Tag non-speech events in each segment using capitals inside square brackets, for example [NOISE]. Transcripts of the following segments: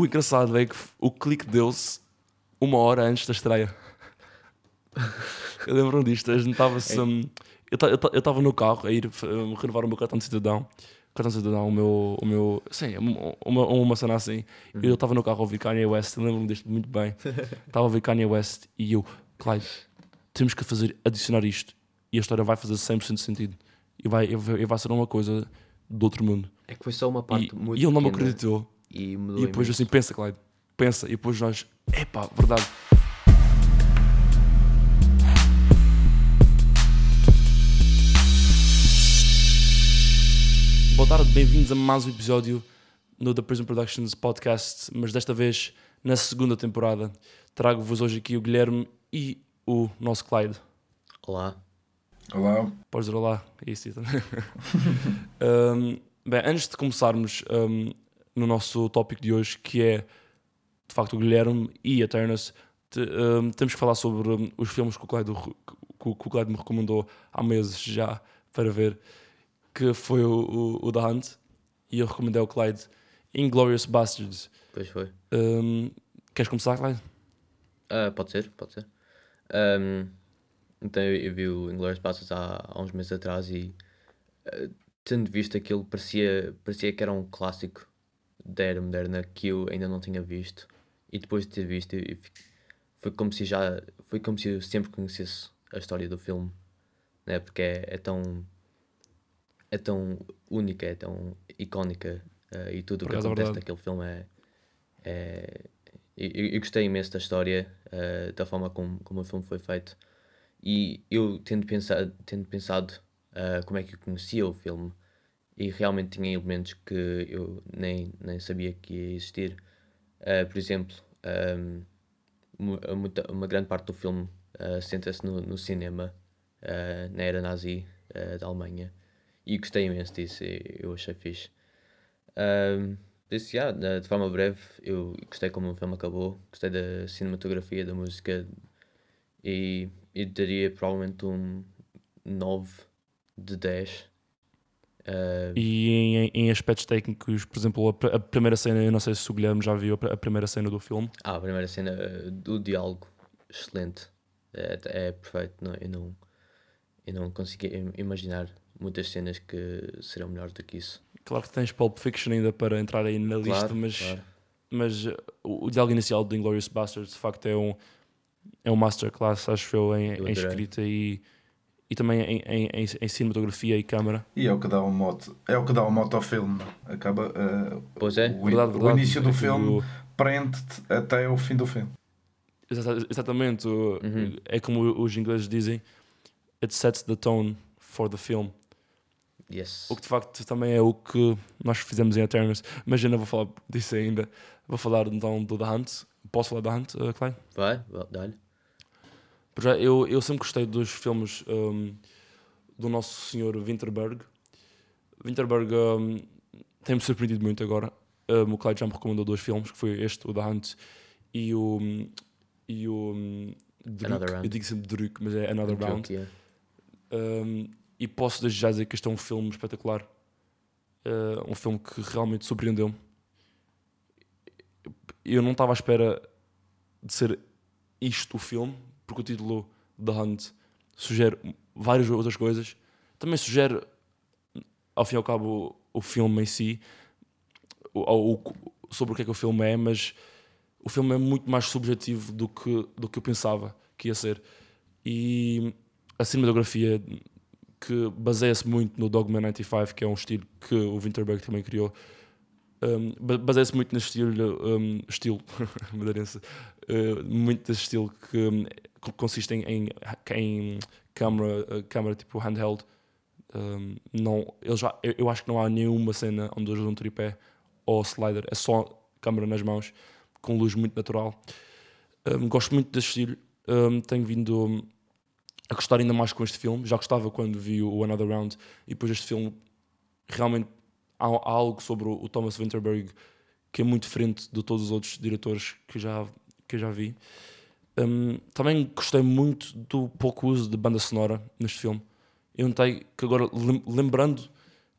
o engraçado é que o clique deu-se uma hora antes da estreia. eu lembro-me disto, a gente estava-se. Um, eu estava no carro a ir um, renovar o meu cartão de cidadão. Cartão de cidadão, o meu. O meu sim, uma, uma cena assim. Uhum. Eu estava no carro a ouvir Kanye West, lembro-me disto muito bem. [LAUGHS] Estava a ouvir Kanye West e eu, Clyde, temos que fazer, adicionar isto. E a história vai fazer 100% de sentido. E vai, e vai ser uma coisa do outro mundo. É que foi só uma parte e, muito E ele não me acreditou. E, e depois assim, pensa, Clyde, pensa. E depois nós, epá, verdade. Boa tarde, bem-vindos a mais um episódio no The Prison Productions Podcast, mas desta vez na segunda temporada. Trago-vos hoje aqui o Guilherme e o nosso Clyde. Olá. Olá. Podes dizer olá, é isso também. [LAUGHS] um, bem, antes de começarmos um, no nosso tópico de hoje, que é de facto o Guilherme e a Ternas, te, um, temos que falar sobre um, os filmes que o, Clyde, que, o Clyde me recomendou há meses já para ver, que foi o, o, o The Hunt, e eu recomendei ao Clyde Inglorious Bastards. Pois foi. Um, queres começar, Clyde? Uh, pode ser, pode ser. Um, então eu, eu vi o Inglourious Basterds há, há uns meses atrás e uh, tendo visto aquilo parecia, parecia que era um clássico da era moderna que eu ainda não tinha visto e depois de ter visto eu, foi como se já foi como se eu sempre conhecesse a história do filme né? porque é, é tão é tão única, é tão icónica uh, e tudo o que acontece naquele filme é, é eu, eu, gostei imenso da história, uh, da forma como, como o filme foi feito. E eu tendo pensado, tendo pensado uh, como é que eu conhecia o filme, e realmente tinha elementos que eu nem, nem sabia que ia existir. Uh, por exemplo, um, uma, uma, grande parte do filme uh, senta-se no, no cinema, na era nazi da Alemanha. E gostei imenso disso, eu achei fixe. Um, Disse, yeah, de forma breve, eu gostei como o filme acabou, gostei da cinematografia, da música e, e daria provavelmente um 9 de 10. Uh, e em, em aspectos técnicos, por exemplo, a, a, primeira cena, eu não sei se o Guilherme já viu a, primeira cena do filme. Ah, a primeira cena uh, do diálogo, excelente, é, é perfeito. Não, eu, não, eu não consegui imaginar muitas cenas que serão melhores do que isso. Claro que tens Pulp Fiction ainda para entrar aí na lista, claro, mas, claro. mas uh, o, o diálogo inicial de Inglourious Basterds de facto é um, é um masterclass, acho eu, em, eu em escrita e, e também em, em, em, em, cinematografia e câmara. E é o que dá um moto, é o que dá um moto ao filme, acaba uh, pois é. o, verdade, verdade. o início do é filme prende-te até o fim do filme. Exatamente, uhum. é como os ingleses dizem, it sets the tone for the film. Yes. O que de facto também é o que nós fizemos em Eternals. Mas eu não vou falar disso ainda. Vou falar então do The Hunt. Posso falar da Hunt, uh, Klein? Vai, dá-lhe. Eu, eu sempre gostei dos filmes um, do nosso senhor Winterberg. Winterberg um, tem-me surpreendido muito agora. Um, o Clyde já me recomendou dois filmes, que foi este, o The Hunt, e o... E o um, eu digo sempre Druk, mas é Another Round. Yeah. Um, e posso desde já dizer que este é um filme espetacular. Uh, um filme que realmente surpreendeu-me. Eu não estava à espera de ser isto o filme, porque o título The Hunt sugere várias outras coisas. Também sugere, ao fim e ao cabo, o, filme em si, o, o, sobre o que é que o filme é, mas o filme é muito mais subjetivo do que, do que eu pensava que ia ser. E a cinematografia que baseia-se muito no Dogma 95, que é um estilo que o Winterberg também criou. Um, baseia-se muito nesse estilo, um, estilo [LAUGHS] madeirense, uh, muito desse estilo que um, consiste em, em, câmera, uh, câmera tipo handheld. Um, não, ele já, eu, eu, acho que não há nenhuma cena onde usam um tripé ou slider, é só câmera nas mãos, com luz muito natural. Um, gosto muito desse estilo. Um, tenho vindo a gostar ainda mais com este filme. Já gostava quando vi o Another Round e depois este filme realmente há, há algo sobre o, Thomas Winterberg que é muito diferente de todos os outros diretores que já, que já vi. Um, também gostei muito do pouco uso de banda sonora neste filme. Eu notei que agora, lembrando,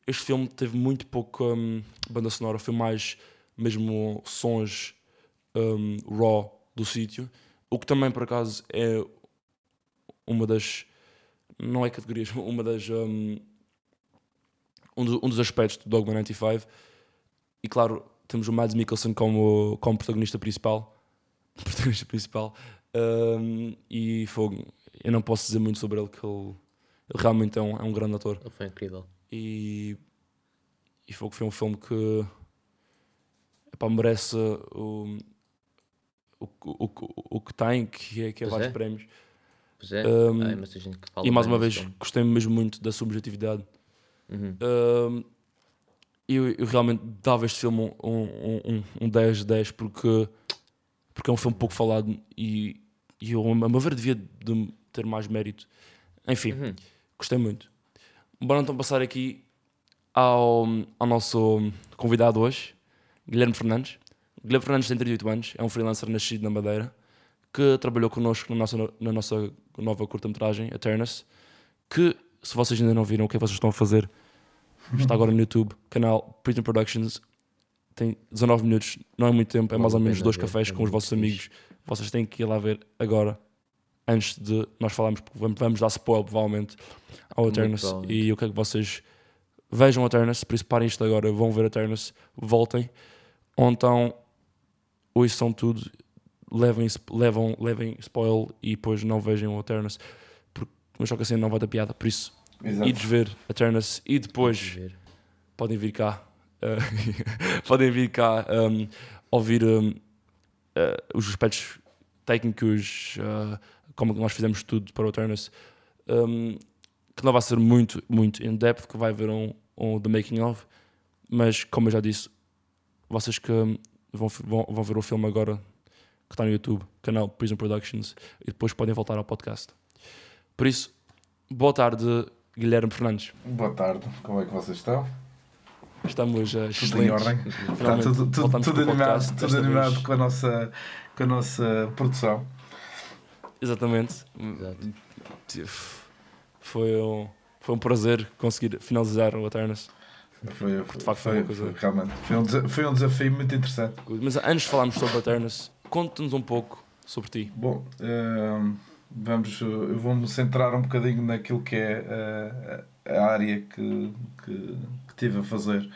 este filme teve muito pouco um, banda sonora, foi mais mesmo sons um, raw do sítio. O que também, por acaso, é uma das. Não é categorias, [LAUGHS] uma das. Um, um, um dos aspectos do Dogma 95. E claro, temos o Mads Mikkelsen como, como protagonista principal. [LAUGHS] Protagonista principal. Um, e fogo. Eu não posso dizer muito sobre ele, que ele, ele realmente é um, é um grande ator. Ele foi incrível. E, e fogo foi um filme que epá, merece o, o, o, o que tem, que é, que é Pois vários é. prémios. Pois é, Um, fala E mais uma vez, filme. gostei mesmo muito da subjetividade. Uhum. Um, eu, eu realmente dava este filme um, um, um, um 10 de 10 porque, porque é um filme pouco falado e, e eu, a meu ver, devia de ter mais mérito. Enfim, Uhum. gostei muito. Bora então passar aqui ao, ao nosso convidado hoje, Guilherme Fernandes. Guilherme Fernandes tem 38 anos, é um freelancer nascido na Madeira que trabalhou connosco na nossa, na nossa nova curta-metragem, Eternus. Que, se vocês ainda não viram o que é que vocês estão a fazer, está agora no YouTube, canal Prison Productions. Tem 19 minutos, não é muito tempo, é mais ou menos dois cafés é com os vossos amigos. Vocês têm que ir lá ver agora, antes de nós falarmos, porque vamos- vamos dar spoiler provavelmente ao Eternus. E eu quero que vocês vejam o Eternus, por isso parem isto agora, vão ver o Eternus, voltem, ou então ouçam tudo, levem, levam, levem spoil e depois não vejam o Eternus, porque mas só que assim não vai ter piada, por isso Exato. ides ver Eternus e depois podem vir cá eh, [LAUGHS] podem vir cá um, ouvir um, eh, os aspectos técnicos uh, como nós fizemos tudo para o Eternus um, que não vai ser muito, muito in depth que vai haver um, um The Making of mas como eu já disse vocês que vão, vão, vão ver o filme agora que está no YouTube, canal Prison Productions e depois podem voltar ao podcast por isso, boa tarde Guilherme Fernandes Boa tarde, como é que vocês estão? Estamos uh, Tudo em excelentes. ordem? Está tudo, tudo, tudo animado, tudo animado com, a nossa, com a nossa produção. Exatamente. Exato. Foi um, foi um prazer conseguir finalizar o Eternus. Foi, de facto foi foi, uma coisa- foi realmente foi um, desa- foi um desafio muito interessante. Mas antes de falarmos sobre o Eternus, conte-nos um pouco sobre ti. Bom, ehm, vamos, eu vou-me centrar um bocadinho naquilo que é eh, a área que, que, que tive a fazer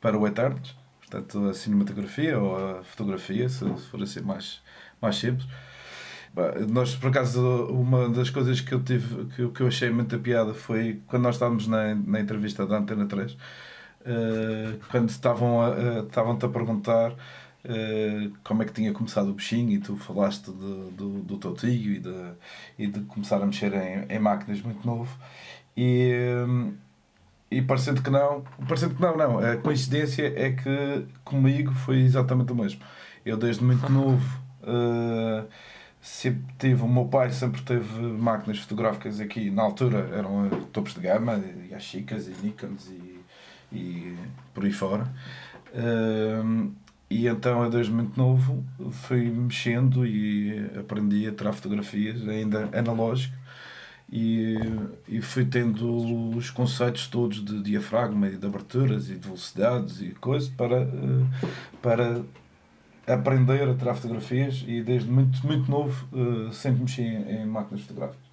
para o Eternos, portanto a cinematografia ou a fotografia, se, for assim mais, mais simples. Nós, por acaso, uma das coisas que eu tive, que, que eu achei muita piada foi quando nós estávamos na, na entrevista da Antena 3, eh, quando estavam a, estavam-te a perguntar eh, como é que tinha começado o bichinho e tu falaste de- do, do teu tio e de, e de começar a mexer em, em máquinas muito novo e, hum, e parecendo que não, parecendo que não, não, a coincidência é que comigo foi exatamente o mesmo. Eu desde muito novo eh, sempre tive, o meu pai sempre teve máquinas fotográficas aqui, na altura eram eh, topos de gama, e Yashicas e Nikons e, e por aí fora. Hum, e então, eu desde muito novo, fui mexendo e aprendi a tirar fotografias, ainda analógico, e, e fui tendo os conceitos todos de diafragma e de aberturas e de velocidades e coisas para, eh, para aprender a tirar fotografias e desde muito, muito novo eh, sempre mexi em, em máquinas fotográficas.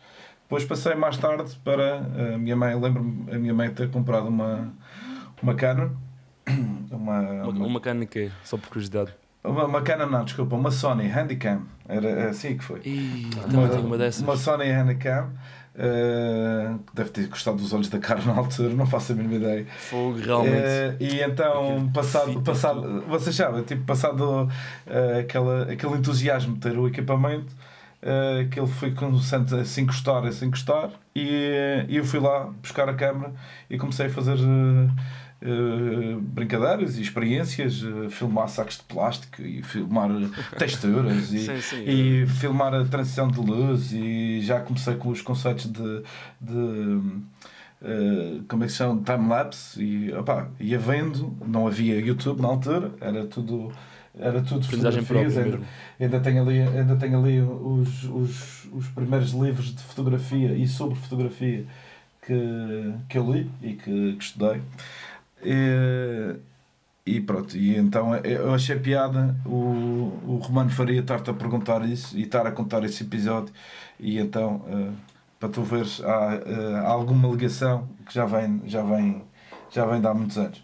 Depois passei mais tarde para a minha mãe, lembro-me a minha mãe ter comprado uma, uma Canon, [COUGHS] uma, Uma, uma, uma mecânica, só por curiosidade. uma, uma Canon não, desculpa, uma Sony Handycam, era assim que foi. Ih, tenho uma dessas. Uma Sony Handycam, que deve ter gostado dos olhos da cara na altura, não faço a mínima ideia. Fogo, realmente. Eh, e então, passado, passado vocês sabem, tipo, passado eh, aquela, aquele entusiasmo de ter o equipamento, eh, que ele foi começando a se encostar, a se encostar, e, e eu fui lá buscar a câmera e comecei a fazer eh, eh, brincadeiras e experiências, eh, filmar sacos de plástico e filmar [LAUGHS] texturas e, sim, sim. e filmar a transição de luz e já comecei com os conceitos de, de eh, como é que chama? Time-lapse e opá, ia vendo, não havia YouTube na altura, era tudo era tudo fotografias, ainda, mesmo. ainda tenho ali, ainda tenho ali os, os, os primeiros livros de fotografia e sobre fotografia que, que eu li e que, que estudei. E, e pronto, e então eu achei piada o, o Romano Faria estar-te a perguntar isso e estar a contar esse episódio. E então, uh, para tu veres, há, uh, há, alguma ligação que já vem, já, vem, já vem de há muitos anos.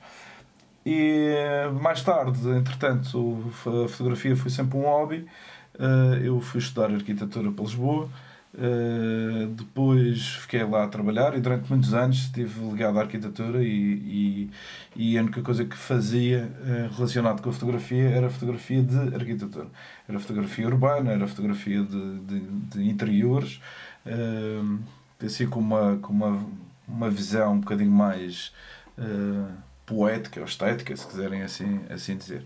E mais tarde, entretanto, a fotografia foi sempre um hobby. Uh, eu fui estudar arquitetura para Lisboa. Uh, depois fiquei lá a trabalhar e durante muitos anos estive ligado à arquitetura e, e, e a única coisa que fazia uh, relacionado com a fotografia era a fotografia de arquitetura. Era fotografia urbana, era fotografia de, de, de interiores, uh, assim com uma, com uma, uma visão um bocadinho mais poética ou estética, se quiserem assim, assim dizer.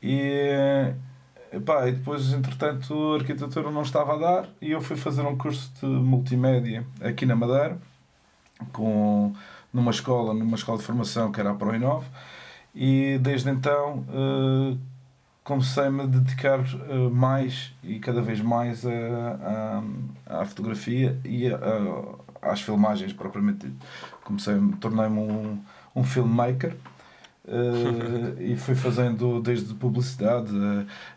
E Epá, e depois, entretanto, a arquitetura não estava a dar e eu fui fazer um curso de multimédia aqui na Madeira, com, numa escola, numa escola de formação que era a ProInov, e desde então uh, comecei-me a dedicar uh, mais e cada vez mais a, a, à fotografia e a, a, às filmagens propriamente dito. Comecei, tornei-me um, um filmmaker Uh, e fui fazendo desde publicidade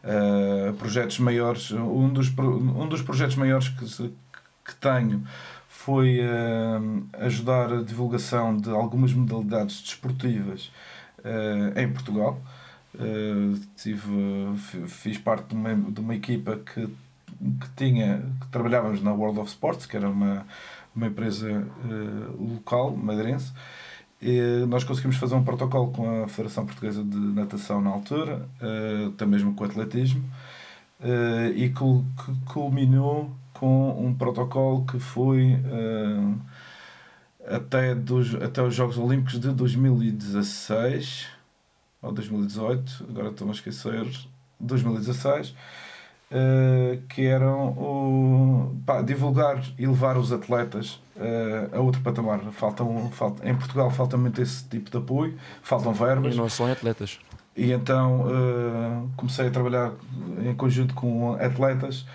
a, a, projetos maiores. Um dos, um dos projetos maiores que, que tenho foi uh, ajudar a divulgação de algumas modalidades desportivas uh, em Portugal. tive, fiz parte de uma, de uma equipa que, que, tinha, que trabalhávamos na World of Sports, que era uma, uma empresa local, madeirense e nós conseguimos fazer um protocolo com a Federação Portuguesa de Natação na altura, uh, até mesmo com o atletismo, uh, e que culminou com um protocolo que foi uh, até, dos, até os Jogos Olímpicos de 2016 ou 2018, agora estou a esquecer, 2016 uh, que eram o, pá, divulgar e levar os atletas uh, a outro patamar. Faltam, falta, em Portugal falta muito esse tipo de apoio, faltam verbas. E não são atletas. E então uh, comecei a trabalhar em conjunto com atletas,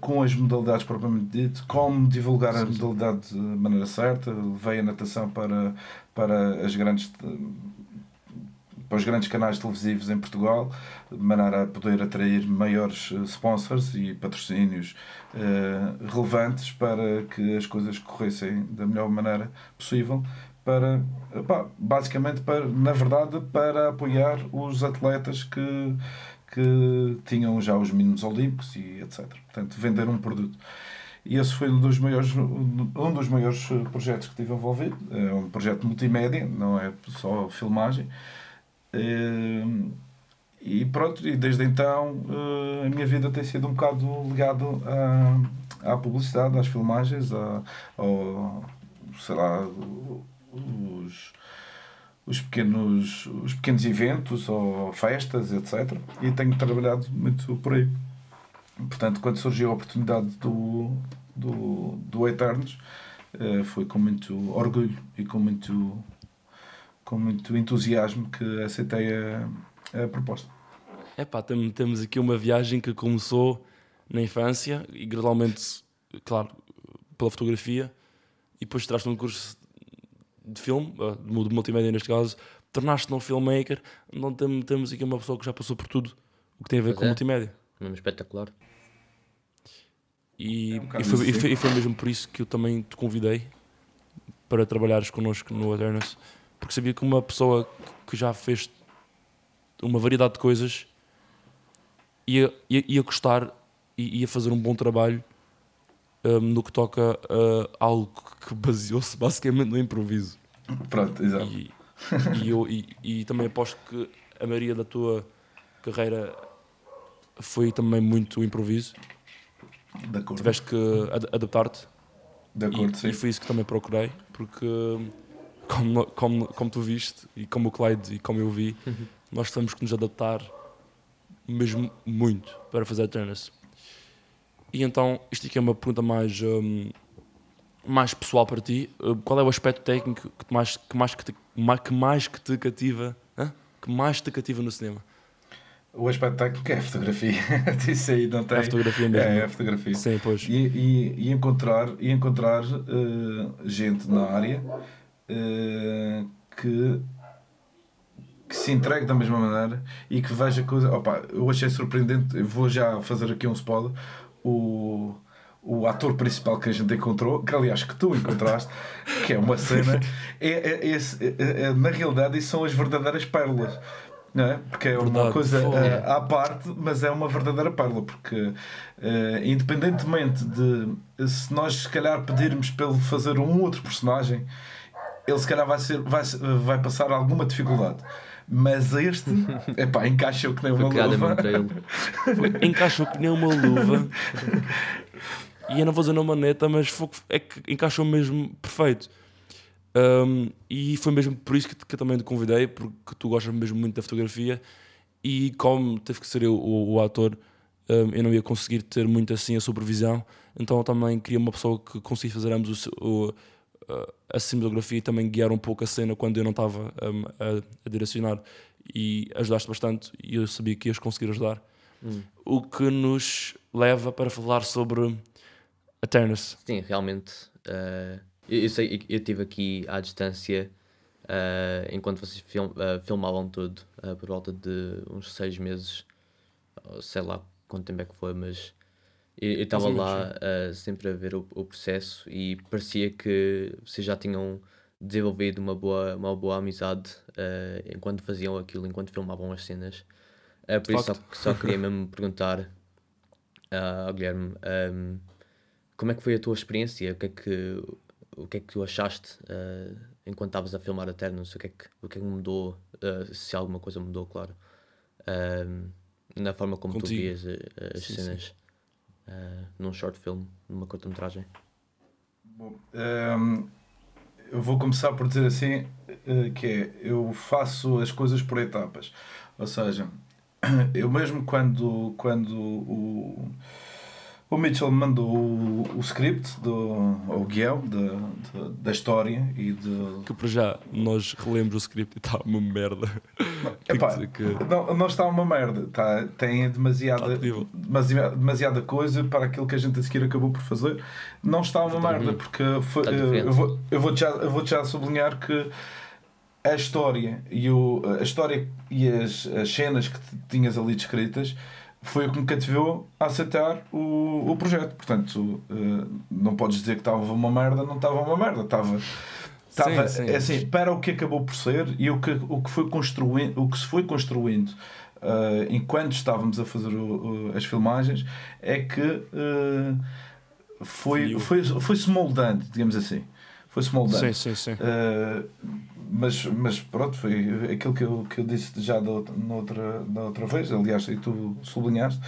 com as modalidades propriamente dito, como divulgar sim, a modalidade de maneira certa. Levei a natação para, para as grandes para os grandes canais televisivos em Portugal, de maneira a poder atrair maiores eh, sponsors e patrocínios uh, relevantes para que as coisas corressem da melhor maneira possível para basicamente para na verdade para apoiar os atletas que que tinham já os mínimos olímpicos e etc. Portanto, vender um produto. E esse foi um dos maiores, um dos maiores projetos que tive envolvido. É um projeto multimédia, não é só filmagem. Uh, e pronto, e desde então uh, a minha vida tem sido um bocado ligado à, à publicidade, às filmagens, a, ao, sei lá, os, os, pequenos, os pequenos eventos ou festas, etc. E tenho trabalhado muito por aí. Portanto, quando surgiu a oportunidade do, do, do Eternos, uh, foi com muito orgulho e com muito com muito entusiasmo que aceitei a, a proposta. É pá, temos aqui uma viagem que começou na infância e gradualmente, claro, pela fotografia e depois traz-te um curso de filme, eh, de multimédia neste caso, tornaste-te um filmmaker, então temos aqui uma pessoa que já passou por tudo o que tem a ver pois com é. multimédia. Um espetacular. E, é um e, foi, e, foi, e, foi, mesmo por isso que eu também te convidei para trabalhares connosco no Awareness porque sabia que uma pessoa que já fez uma variedade de coisas ia, ia, ia gostar e ia fazer um bom trabalho um, no que toca a algo que baseou-se basicamente no improviso. Pronto, exato. E, e eu, e, e, também aposto que a maioria da tua carreira foi também muito improviso. De acordo. Tiveste que ad adaptar-te. De acordo, e, sim. E foi isso que também procurei, porque como, como, como tu viste, e como o Clyde e como eu vi, uhum. nós temos que nos adaptar mesmo muito para fazer tennis. E então, isto aqui é uma pergunta mais, um, mais pessoal para ti. Uh, qual é o aspecto técnico que mais que, mais que, te, que, mais que te cativa, hein? que mais te cativa no cinema? O aspecto técnico é a fotografia. [LAUGHS] Isso aí não tem. É a fotografia mesmo. É, é a fotografia. Sim, pois. E, e, e encontrar, e encontrar uh, gente na área uh, que, que se entregue da mesma maneira e que veja coisa. Opa, eu achei surpreendente, vou já fazer aqui um spoiler. O, o ator principal que a gente encontrou, que aliás que tu encontraste, que é uma cena, é, é, é, é na realidade isso são as verdadeiras pérolas. Não é? Porque é uma Verdade. coisa Fogo. eh, à parte, mas é uma verdadeira pérola, porque eh, independentemente de se nós se calhar pedirmos para ele fazer um outro personagem, ele se calhar vai, ser, vai, vai passar alguma dificuldade. Mas este, [LAUGHS] epá, encaixa que nem Foi uma criado luva. [LAUGHS] Foi- encaixou que nem uma luva. e eu não vou dizer uma maneta, mas foi- é que encaixou mesmo perfeito. Um, e foi mesmo por isso que, que eu também te convidei, porque tu gostas mesmo muito da fotografia. E como teve que ser eu o, o ator, um, eu não ia conseguir ter muito assim a supervisão. Então eu também queria uma pessoa que conseguisse fazer ambos o, o- a cinematografia e também guiar um pouco a cena quando eu não estava um, a, a direcionar. E ajudaste bastante, e eu sabia que ias conseguir ajudar Hum. o que nos leva para falar sobre Eternus. Sim, realmente. eh, eu, eu sei, eu estive aqui à distância eh, enquanto vocês film- eh, filmavam tudo, por volta de uns seis meses, sei lá quanto tempo é que foi, mas eu estava lá eh, sempre a ver o, o processo e parecia que vocês já tinham desenvolvido uma boa, uma boa amizade eh, enquanto faziam aquilo, enquanto filmavam as cenas. Eh, por isso só, só queria [LAUGHS] mesmo perguntar ah, ao Guilherme ehm, como é que foi a tua experiência? O que é que, o que, é que tu achaste ah, enquanto estavas a filmar Eternos? O que é que, o que, é que mudou? se alguma coisa mudou, claro. Na forma como tu Contigo. vias ah, as Sim, sim. Ah, num short film, numa curta-metragem. Bom, hum, eu vou começar por dizer assim, eh, que é, eu faço as coisas por etapas. Ou seja, [CLEARS THROAT] eu mesmo quando, quando o, o Mitchell me mandou o, o script, do, ou o guião da, da, da história e de... Que para já nós relemos o script e está uma merda. [LAUGHS] Epá, que não, não está uma merda, tá, tem demasiada, Está terrível. demasiada, demasiada coisa para aquilo que a gente a seguir acabou por fazer. Não está uma merda, porque foi, Está eu, diferente. eu vou, eu, vou já, eu vou já sublinhar que a história e, o, a história e as, as cenas que tinhas ali descritas foi o que me cativou a aceitar o, o projeto. Portanto, eh, não podes dizer que estava uma merda, não estava uma merda, estava. Estava, Sim, sim. é assim, para o que acabou por ser e o que, o que, foi construindo, o que se foi construindo eh, enquanto estávamos a fazer o- o- as filmagens é que eh, foi, Fluiu. foi, foi-se moldando, digamos assim. Foi-se moldando. sim, sim, sim. Uh, mas, mas pronto, foi aquilo que eu, que eu disse já da outra, na outra, da outra vez, aliás, e tu sublinhaste.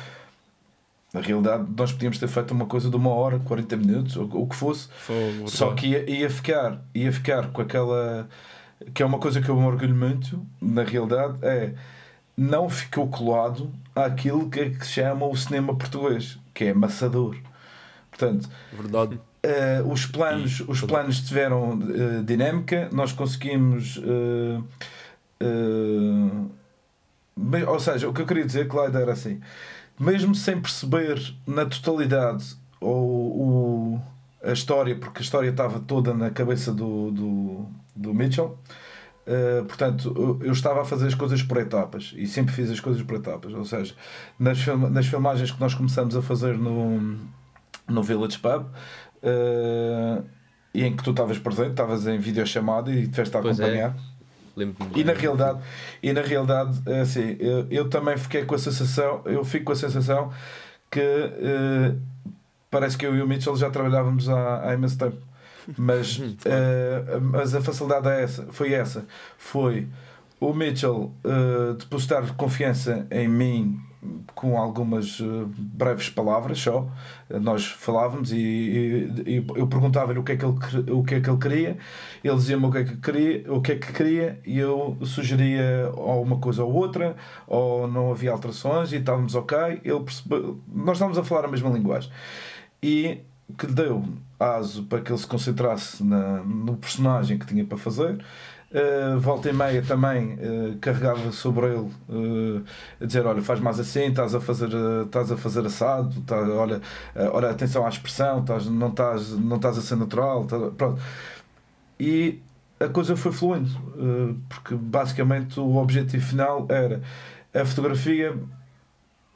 Na realidade, nós podíamos ter feito uma coisa de uma hora, 40 minutos, ou o que fosse, Foi só que ia, ia, ficar, ia ficar com aquela. que é uma coisa que eu me orgulho muito, na realidade, é. não ficou colado àquilo que, é que se chama o cinema português, que é amassador. Portanto, verdade. Eh, os planos, os planos tiveram eh, dinâmica, nós conseguimos. bem, ou seja, o que eu queria dizer, Clyde, era assim: mesmo sem perceber na totalidade ou, a história, porque a história estava toda na cabeça do, do, do Mitchell. eh, portanto, eu, eu estava a fazer as coisas por etapas e sempre fiz as coisas por etapas. Ou seja, nas, nas filmagens que nós começamos a fazer no, no Village Pub, e em que tu estavas presente, estavas em videochamada e tiveste a Pois é. acompanhar. Lembro-me E na realidade, e na realidade é assim, eu, eu também fiquei com a sensação, eu fico com a sensação que eh, parece que eu e o Mitchell já trabalhávamos há, há imenso tempo. Mas, [LAUGHS] eh, mas a facilidade é essa, foi essa. Foi o Mitchell eh, depositar confiança em mim com algumas eh, breves palavras só. Eh, Nós falávamos e, e- e eu perguntava-lhe o que é que ele o que é que ele queria, ele dizia-me o que é que queria, o que é que queria e eu sugeria ou uma coisa ou outra, ou não havia alterações e estávamos ok, ele nós estávamos a falar a mesma linguagem. E que deu aso para que ele se concentrasse na, no personagem que tinha para fazer. Uh, volta e meia também uh, carregava sobre ele uh, a dizer olha faz mais assim estás a fazer estás a fazer assado tá, olha olha atenção à expressão estás, não estás não estás a ser natural tá- pronto e a coisa foi fluindo, porque basicamente o objetivo final era a fotografia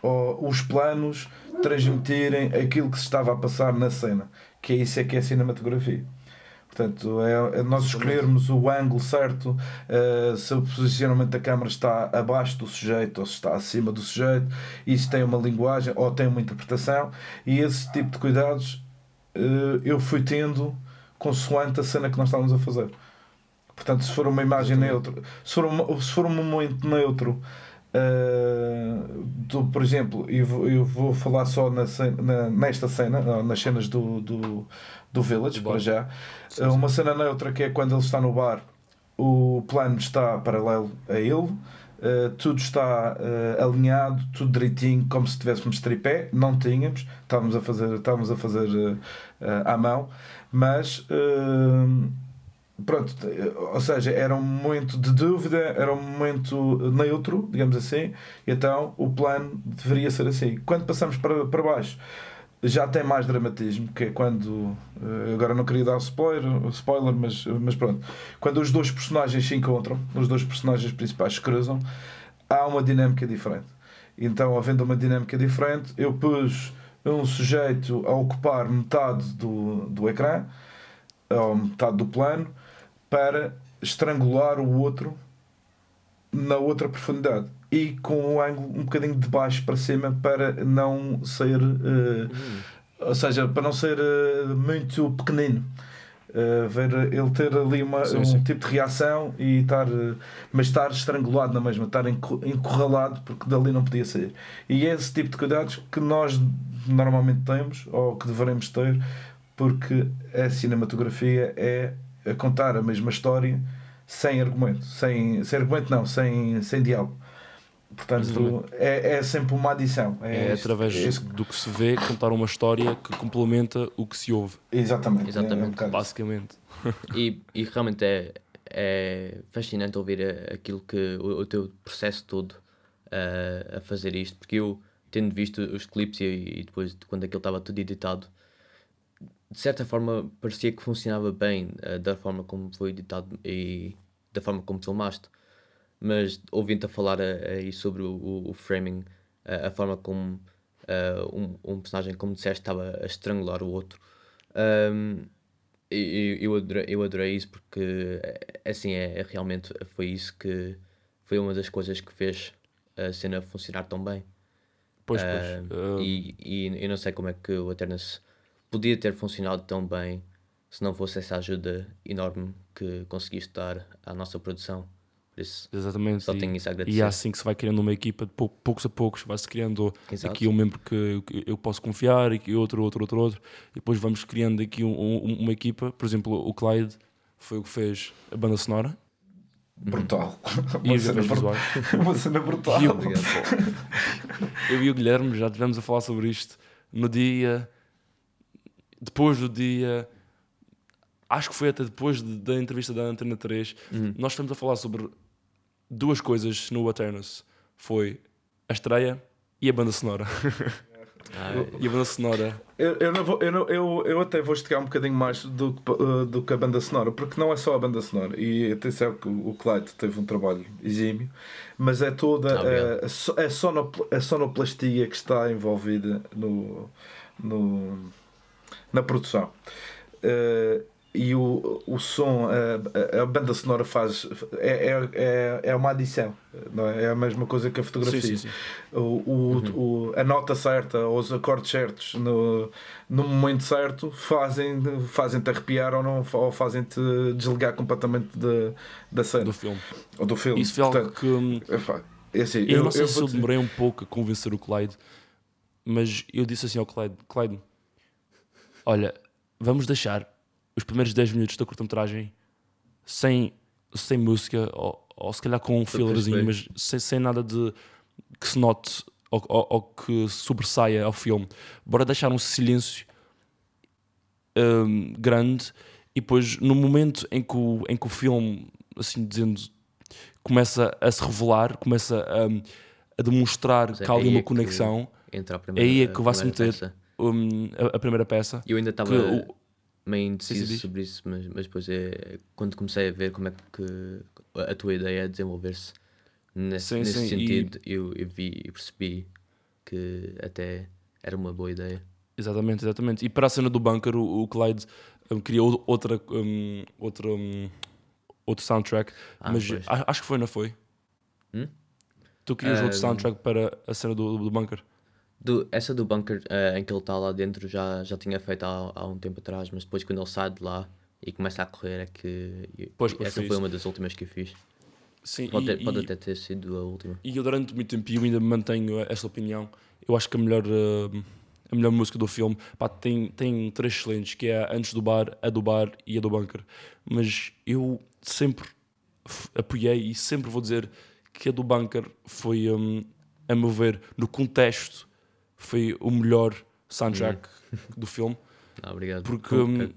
ou os planos transmitirem aquilo que se estava a passar na cena, que é isso é que é cinematografia. Portanto, é, é nós escolhermos o ângulo certo, uh, se o posicionamento da câmera está abaixo do sujeito ou se está acima do sujeito, isso tem uma linguagem ou tem uma interpretação, e esse tipo de cuidados uh, eu fui tendo consoante a cena que nós estávamos a fazer. Portanto, se for uma imagem neutra, se for, uma, se for um momento neutro, uh, do, por exemplo, eu vou, eu vou falar só na, na, nesta cena, nas cenas do, do, do Village, para já. Sim, sim. Uma cena neutra que é quando ele está no bar, o plano está paralelo a ele. Uh, tudo está uh, alinhado, tudo direitinho, como se tivéssemos tripé. Não tínhamos, estávamos a fazer, estávamos a fazer à mão, mas pronto, ou seja, era um momento de dúvida, era um momento neutro, digamos assim, então o plano deveria ser assim. Quando passamos para, para baixo, já tem mais dramatismo, que é quando. Eh, agora não queria dar spoiler, spoiler mas, mas pronto. Quando os dois personagens se encontram, os dois personagens principais se cruzam, há uma dinâmica diferente. Então, havendo uma dinâmica diferente, eu pus um sujeito a ocupar metade do, do ecrã, ou metade do plano, para estrangular o outro na outra profundidade e com o ângulo um bocadinho de baixo para cima para não ser uh, uhum. ou seja, para não ser uh, muito pequenino uh, ver ele ter ali uma, sim, um sim. tipo de reação e estar mas estar estrangulado na mesma, estar encurralado porque dali não podia sair e é esse tipo de cuidados que nós normalmente temos ou que devemos ter porque a cinematografia é a contar a mesma história sem argumento, sem, sem argumento não, sem, sem diálogo. Portanto, é, é sempre uma adição. É, é através é do que se vê contar uma história que complementa o que se ouve. Exatamente. Exatamente. É um Basicamente. [LAUGHS] E, e realmente é, é fascinante ouvir aquilo que o, o teu processo todo uh, a fazer isto, porque eu tendo visto os clipes e, e depois quando aquilo estava tudo editado, de certa forma parecia que funcionava bem uh, da forma como foi editado e da forma como filmaste. Mas ouvindo-te a falar aí sobre o, o, framing, uh, a forma como um, um, personagem, como disseste, estava a estrangular o outro, um, eu, eu, adorei, eu adorei isso porque assim é, é, realmente foi isso que foi uma das coisas que fez a cena funcionar tão bem. Pois, pois. E, e eu não sei como é que o Eternus podia ter funcionado tão bem se não fosse essa ajuda enorme que conseguiste dar à nossa produção. Por isso, Exatamente. só tenho isso a agradecer. E é assim que se vai criando uma equipa, de poucos a poucos, vai-se criando Exato. aqui um membro que, eu posso confiar, e outro, outro, outro, outro, e depois vamos criando aqui um, um, uma equipa. Por exemplo, o Clyde foi o que fez a banda sonora. Brutal. E os efeitos visuais. [LAUGHS] Uma cena brutal. E eu, eu e o Guilherme já estivemos a falar sobre isto no dia depois do dia. Acho que foi até depois de, da entrevista da Antena 3. Uhum. Nós estamos a falar sobre duas coisas no Eternus. Foi a estreia e a banda sonora. [LAUGHS] e a banda sonora. Eu, eu, não vou, eu, não, eu, eu até vou esticar um bocadinho mais do, uh, do que a banda sonora, porque não é só a banda sonora. E atenção que o Clyde teve um trabalho exímio, mas é toda ah, a, a, a, a sonoplastia que está envolvida no, no, na produção. Uh, e o, o som, a, a banda sonora faz. É, é, é, é uma adição, não é? é a mesma coisa que a fotografia. Sim, sim, sim. O, o, uhum. o, a nota certa, ou os acordes certos no, no momento certo fazem, fazem-te arrepiar ou, não, ou fazem-te desligar completamente de, da cena. Do filme. Ou do filme. Isso foi algo Portanto, que. Hum, é assim, eu, eu, não sei eu se eu demorei um pouco a convencer o Clyde, mas eu disse assim ao Clyde: Clyde olha, vamos deixar os primeiros 10 minutos da curta-metragem sem, sem música, ou, ou se calhar com um fillerzinho, mas sem, sem nada de que se note ou, ou, ou, que sobressaia ao filme. Bora deixar um silêncio um, grande e depois no momento em que o, em que o filme, assim dizendo, começa a se revelar, começa a, a demonstrar que há ali uma conexão, é aí é que vai-se meter um, a, a, primeira peça. Eu ainda estava meio Sim, indeciso sim, diz. sobre isso, mas, mas depois é quando comecei a ver como é que a tua ideia é desenvolver-se nesse, Sim, nesse sim, e- sentido, eu, eu vi e percebi que até era uma boa ideia. Exatamente, exatamente. E para a cena do bunker, o, o Clyde um, criou outra, um, outra, um, outro soundtrack, Ah, mas a- acho que foi, não foi? Hum? Tu querias outro soundtrack para a cena do, do bunker? Do, essa do bunker eh, em que ele está lá dentro já, já tinha feito há, há um tempo atrás, mas depois quando ele sai de lá e começa a correr é que Pois, pois essa foi uma das últimas que eu fiz. Sim, Pode, e, ter- pode e- até ter sido a última. E eu durante muito tempo eu ainda mantenho essa opinião. Eu acho que a melhor, eh, a melhor música do filme pá, tem, tem três excelentes, que é a Antes do Bar, a do Bar e a do Bunker. Mas eu sempre apoiei e sempre vou dizer que a do Bunker foi, hum, a meu ver, no contexto, foi o melhor soundtrack do filme. [LAUGHS] Ah, obrigado. Porque hum,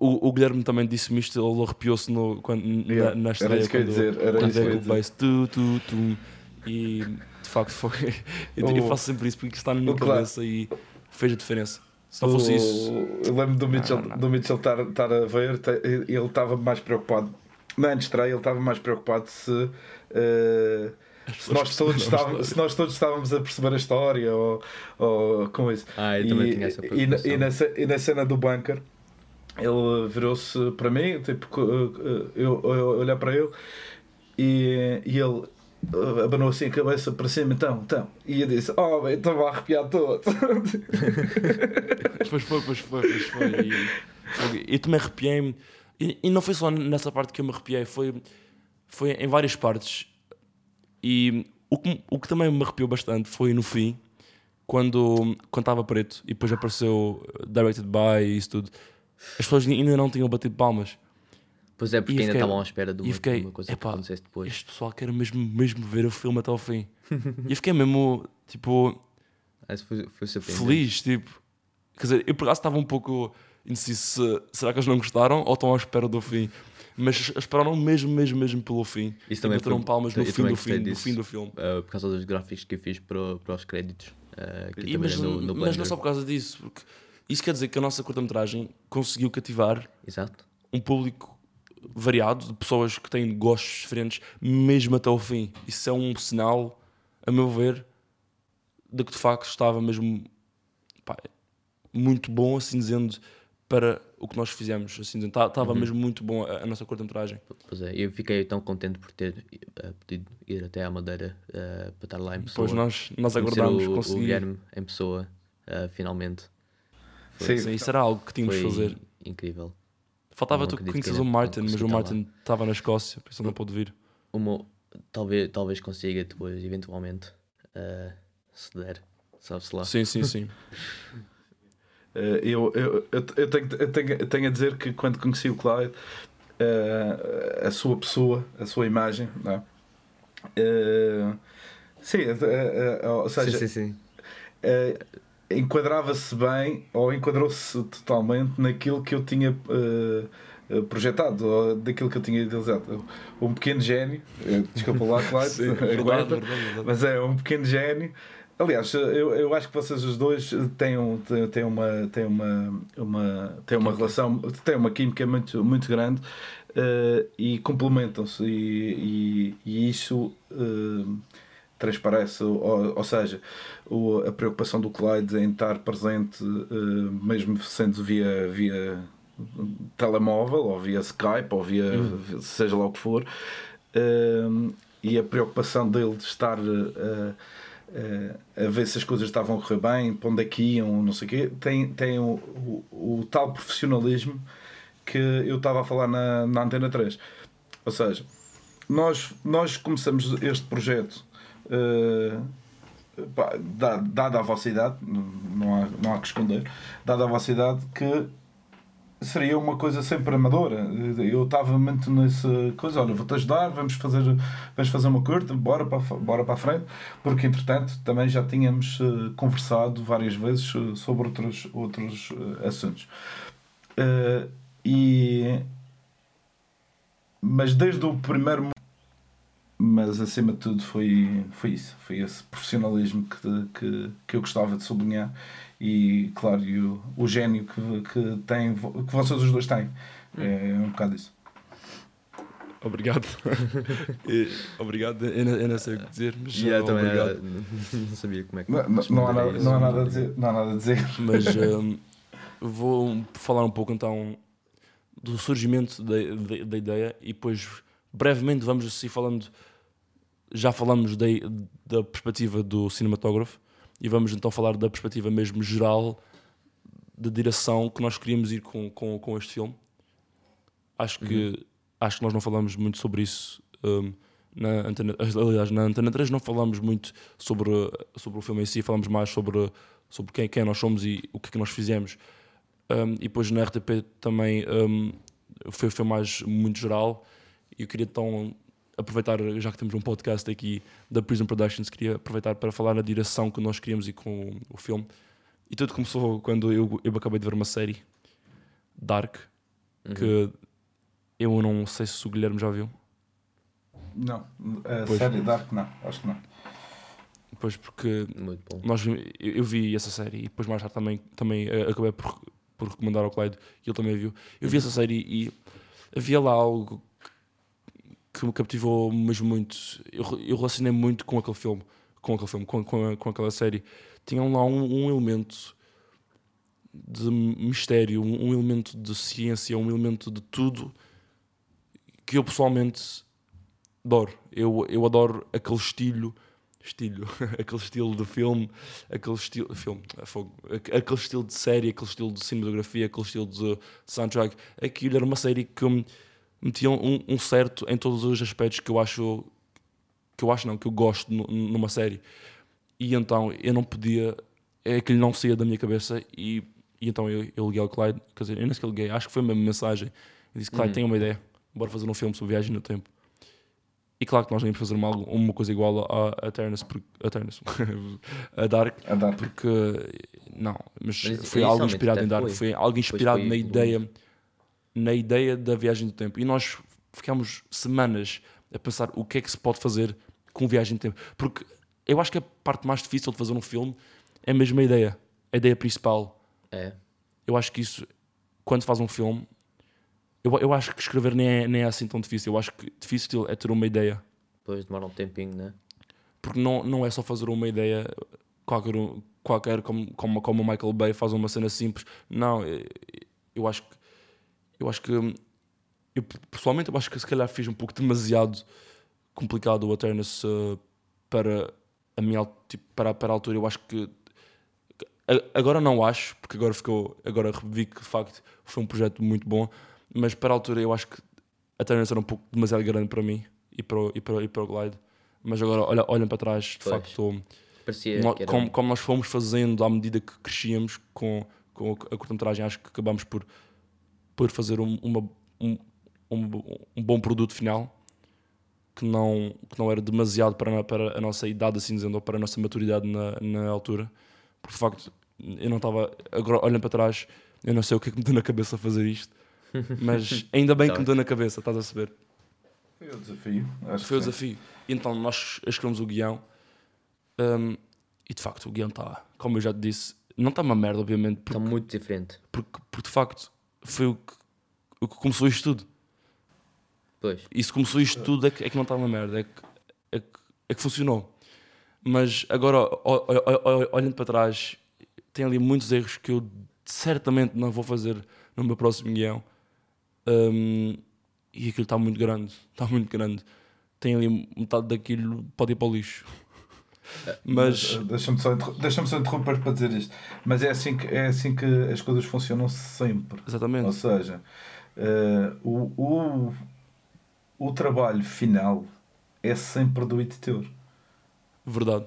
o, o Guilherme também disse-me isto, ele arrepiou-se no, quando, Yeah, na, na era estreia. isso que eu ia dizer, era quando isso que eu ia bass tu, tu, tu, e de facto foi. [LAUGHS] eu, eu O- faço sempre isso porque está na minha o Cla- cabeça e fez a diferença. Se não fosse isso. Eu lembro do Mitchell, não. do Mitchell estar, estar a ver, ele estava mais preocupado. Na estreia, ele estava mais preocupado se. eh, se nós, todos [LAUGHS] estávamos, se nós todos estávamos a perceber a história ou, ou com isso. Ah, eu também tinha essa e, na, e, na, e na cena do bunker, ele virou-se para mim, tipo, co- eu, eu olhar para ele e, e ele eh, abanou assim a cabeça para cima, então, então. E eu disse: Oh, bem, estou a arrepiar todo. [LAUGHS] Pois foi, pois foi, pois foi. E, eu também arrepiei-me. E, e não foi só nessa parte que eu me arrepiei, foi, foi em várias partes. E o que, o que também me arrepiou bastante foi no fim, quando estava preto e depois apareceu uh, Directed By e isso tudo. As pessoas ainda não tinham batido palmas. Pois é, porque ainda estavam à espera de uma, fiquei, de uma coisa que epá, acontecesse depois. Este pessoal quer mesmo, mesmo ver o filme até ao fim. [LAUGHS] e eu fiquei mesmo, tipo, Ah, foi, foi feliz, tipo. Quer dizer, eu por acaso estava um pouco indeciso se será que eles não gostaram ou estão à espera do fim. Mas esperaram mesmo, mesmo, mesmo pelo fim. Isso também bateram foi- palmas no fim do fim, do fim do filme. Ah, por causa dos gráficos que eu fiz para, para os créditos. que eu E, mas, trabalhei no, no mas não é só por causa disso, porque isso quer dizer que a nossa curta-metragem conseguiu cativar Exato. um público variado, de pessoas que têm gostos diferentes, mesmo até ao fim. Isso é um sinal, a meu ver, de que de facto estava mesmo pá, muito bom, assim dizendo, para o que nós fizemos. Assim dizendo, Tá- estava mesmo muito bom a, a nossa curta-metragem. Pois é, eu fiquei tão contente por ter ah, podido ir até à Madeira ah, para estar lá em pessoa. Depois nós, nós aguardámos, o, o conseguir. Guilherme em pessoa, ah, finalmente. Sim. Sim, isso era algo que tínhamos de Foi fazer. incrível. Faltava Não tu acredito conheces que o Martin, mas o. Martin estava na Escócia, por isso não pôde vir. Uma, talvez, talvez consiga depois, eventualmente, ah, se der. Sabe-se lá. Sim, sim, sim. [LAUGHS] Eh, eu, eu, eu, tenho, eu, tenho, eu tenho a dizer que quando conheci o Clyde, eh, a sua pessoa, a sua imagem, não é? Eh, sim, ou seja, sim, sim, sim. enquadrava-se bem ou enquadrou-se totalmente naquilo que eu tinha projetado, ou daquilo que eu tinha idealizado. Um pequeno gênio, desculpa lá, [LAUGHS] Clyde, Sim, [LAUGHS] verdade, verdade. mas é um pequeno gênio. Aliás, eu, eu acho que vocês os dois têm, um, têm, uma, têm uma, uma, têm uma relação, têm uma química muito, muito grande eh, e complementam-se, e, e, e isso eh, transparece, ou, ou seja, o, a preocupação do Clyde em estar presente, eh, mesmo sendo via, via telemóvel, ou via Skype, ou via seja lá o que for, e a preocupação dele de estar. Eh, a ver se as coisas estavam a correr bem, para onde é que iam, não sei o quê, tem, tem o, o, o tal profissionalismo que eu estava a falar na, na Antena 3. Ou seja, nós, nós começamos este projeto da- dada a vossa idade, não há, não há que esconder, dada a vossa idade, que seria uma coisa sempre amadora. Eu estava muito nessa coisa, olha, vou-te ajudar, vamos fazer, vamos fazer uma curta, bora para, bora para a frente, porque entretanto também já tínhamos eh, conversado várias vezes eh, sobre outros, outros eh, assuntos. Eh, e, mas desde o primeiro mas acima de tudo foi, foi isso, foi esse profissionalismo que, que, que eu gostava de sublinhar e claro, e o, o gênio que, que, tem, que vocês os dois têm. É um bocado isso. Obrigado. [LAUGHS] E- obrigado. Eu não, eu não sei o que dizer, mas uh, também obrigado. era- [LAUGHS] não sabia como é que Não, não, não há, nada, não, há nada a dizer, não há nada a dizer. [LAUGHS] Mas um, vou falar um pouco então do surgimento da, da, da ideia e depois brevemente vamos assim falando. Já falamos da, da perspectiva do cinematógrafo e vamos então falar da perspectiva mesmo geral da direção que nós queríamos ir com, com, com este filme. Acho que, acho que nós não falamos muito sobre isso um, na antena, aliás, na Antena 3 não falamos muito sobre, sobre o filme em si, falamos mais sobre, sobre quem, quem nós somos e o que é que nós fizemos. Um, e depois na RTP também um, foi, foi mais muito geral. E eu queria então aproveitar, já que temos um podcast aqui da Prison Productions, queria aproveitar para falar na direção que nós queríamos ir com o filme. E tudo começou quando eu, eu acabei de ver uma série, Dark, Uhum. que eu não sei se o Guilherme já viu. Não, a Pois. série Dark não, acho que não. Pois porque Muito bom. nós, eu, eu vi essa série e depois mais tarde também, também eh, acabei por, por recomendar ao Clyde e ele também viu. Eu vi essa série e havia lá algo que me captivou mesmo muito. Eu, eu relacionei muito com aquele filme, com aquele filme, com, com, com aquela série. Tinham lá um, um elemento de mistério, um, um elemento de ciência, um elemento de tudo que eu pessoalmente adoro. Eu, eu adoro aquele estilo, estilo, [LAUGHS] aquele estilo de filme, aquele estilo, filme, é fogo, aqu- aquele estilo de série, aquele estilo de cinematografia, aquele estilo de soundtrack. Aquilo era uma série que me metia um, um certo em todos os aspectos que eu acho, que eu acho não, que eu gosto nu- numa série. E então eu não podia, é que ele não saía da minha cabeça e, e então eu, eu liguei ao Clyde, quer dizer, eu nem sequer liguei, acho que foi a mesma mensagem. Eu disse, Clyde, Uhum. tenho uma ideia, bora fazer um filme sobre viagem no tempo. E claro que nós íamos fazer uma, uma coisa igual a, a Eternus, porque, a, Eternus, [LAUGHS] a Dark, A Dark. porque não, mas, Mas foi algo inspirado em Dark, foi. foi algo inspirado foi na ideia, na ideia da viagem do tempo. E nós ficámos semanas a pensar o que é que se pode fazer com viagem do tempo, porque eu acho que a parte mais difícil de fazer um filme é mesmo a ideia, a ideia principal. É. Eu acho que isso, quando faz um filme, eu, eu acho que escrever nem é, nem é assim tão difícil. Eu acho que difícil é ter uma ideia. Depois demora um tempinho, né? Porque não, não é só fazer uma ideia qualquer, qualquer como, como, como o Michael Bay faz uma cena simples. Não, eu acho que eu acho que eu, pessoalmente eu acho que se calhar fiz um pouco demasiado complicado o Eternus uh, para a minha tipo, para, para a altura. Eu acho que agora não acho, porque agora ficou agora revi que de facto foi um projeto muito bom, mas para a altura eu acho que a Eternus era um pouco demasiado grande para mim e para, o- e para, e para o Glide. Mas agora, olha, olhando para trás, de Pois. facto, Parecia nó- que era... como, como nós fomos fazendo à medida que crescíamos com, com a curta-metragem, acho que acabamos por, por fazer um, uma- um, um, um bom produto final que não, que não era demasiado para, a- para a nossa idade, assim dizendo, ou para a nossa maturidade na, na altura. Porque de facto, eu não estava. Agora, olhando para trás, eu não sei o que é que me deu na cabeça fazer isto, mas [LAUGHS] ainda bem que me deu na cabeça, estás a saber? Foi o desafio. Acho Foi o desafio. Então nós escrevemos o guião hum, e de facto o guião está, como eu já te disse, não está uma merda, obviamente, Está muito diferente. porque, porque, de facto foi o que, o que começou isto tudo. Pois. E se começou isto tudo é que, é que não está uma merda, é que, é, que, é que funcionou. Mas agora, olhando para trás, tem ali muitos erros que eu certamente não vou fazer no meu próximo guião. Hum, e aquilo está muito grande, está muito grande. Tem ali metade daquilo pode ir para o lixo. Mas Uh, Deixa-me só, interromper para dizer isto. Mas é assim que, é assim que as coisas funcionam sempre. Ou exatamente, seja, uh, o, o, o trabalho final é sempre do editor. verdade.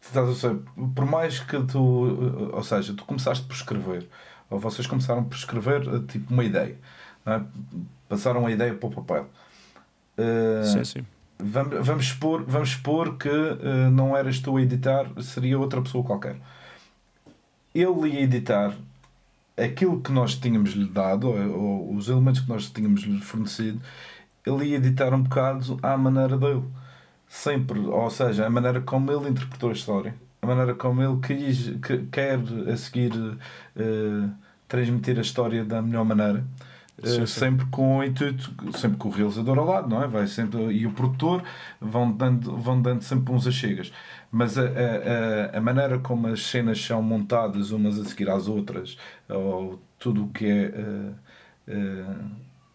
Estás a ser, por mais que tu, uh, ou seja, tu começaste por escrever, ou vocês começaram por escrever tipo uma ideia, é? passaram a ideia para o papel. Uh, Sim, sim. Vamos, vamos, supor, vamos supor que uh, não eras tu a editar, seria outra pessoa qualquer. Ele ia editar aquilo que nós tínhamos lhe dado, ou, ou os elementos que nós tínhamos lhe fornecido, ele ia editar um bocado à maneira dele. sempre, ou seja, a maneira como ele interpretou a história, a maneira como ele quis, que, quer a seguir uh, transmitir a história da melhor maneira. Sim, sim. sempre com o intuito, sempre com o realizador ao lado, não é? Vai sempre, e o produtor vão dando, vão dando sempre uns achegas. Mas a, a, a maneira como as cenas são montadas umas a seguir às outras, ou tudo o que é uh, uh,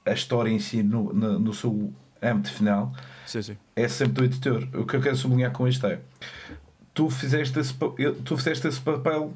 a história em si no, no, no seu âmbito final, Sim, é sempre do editor. O que eu quero sublinhar com isto é tu fizeste esse, tu fizeste esse papel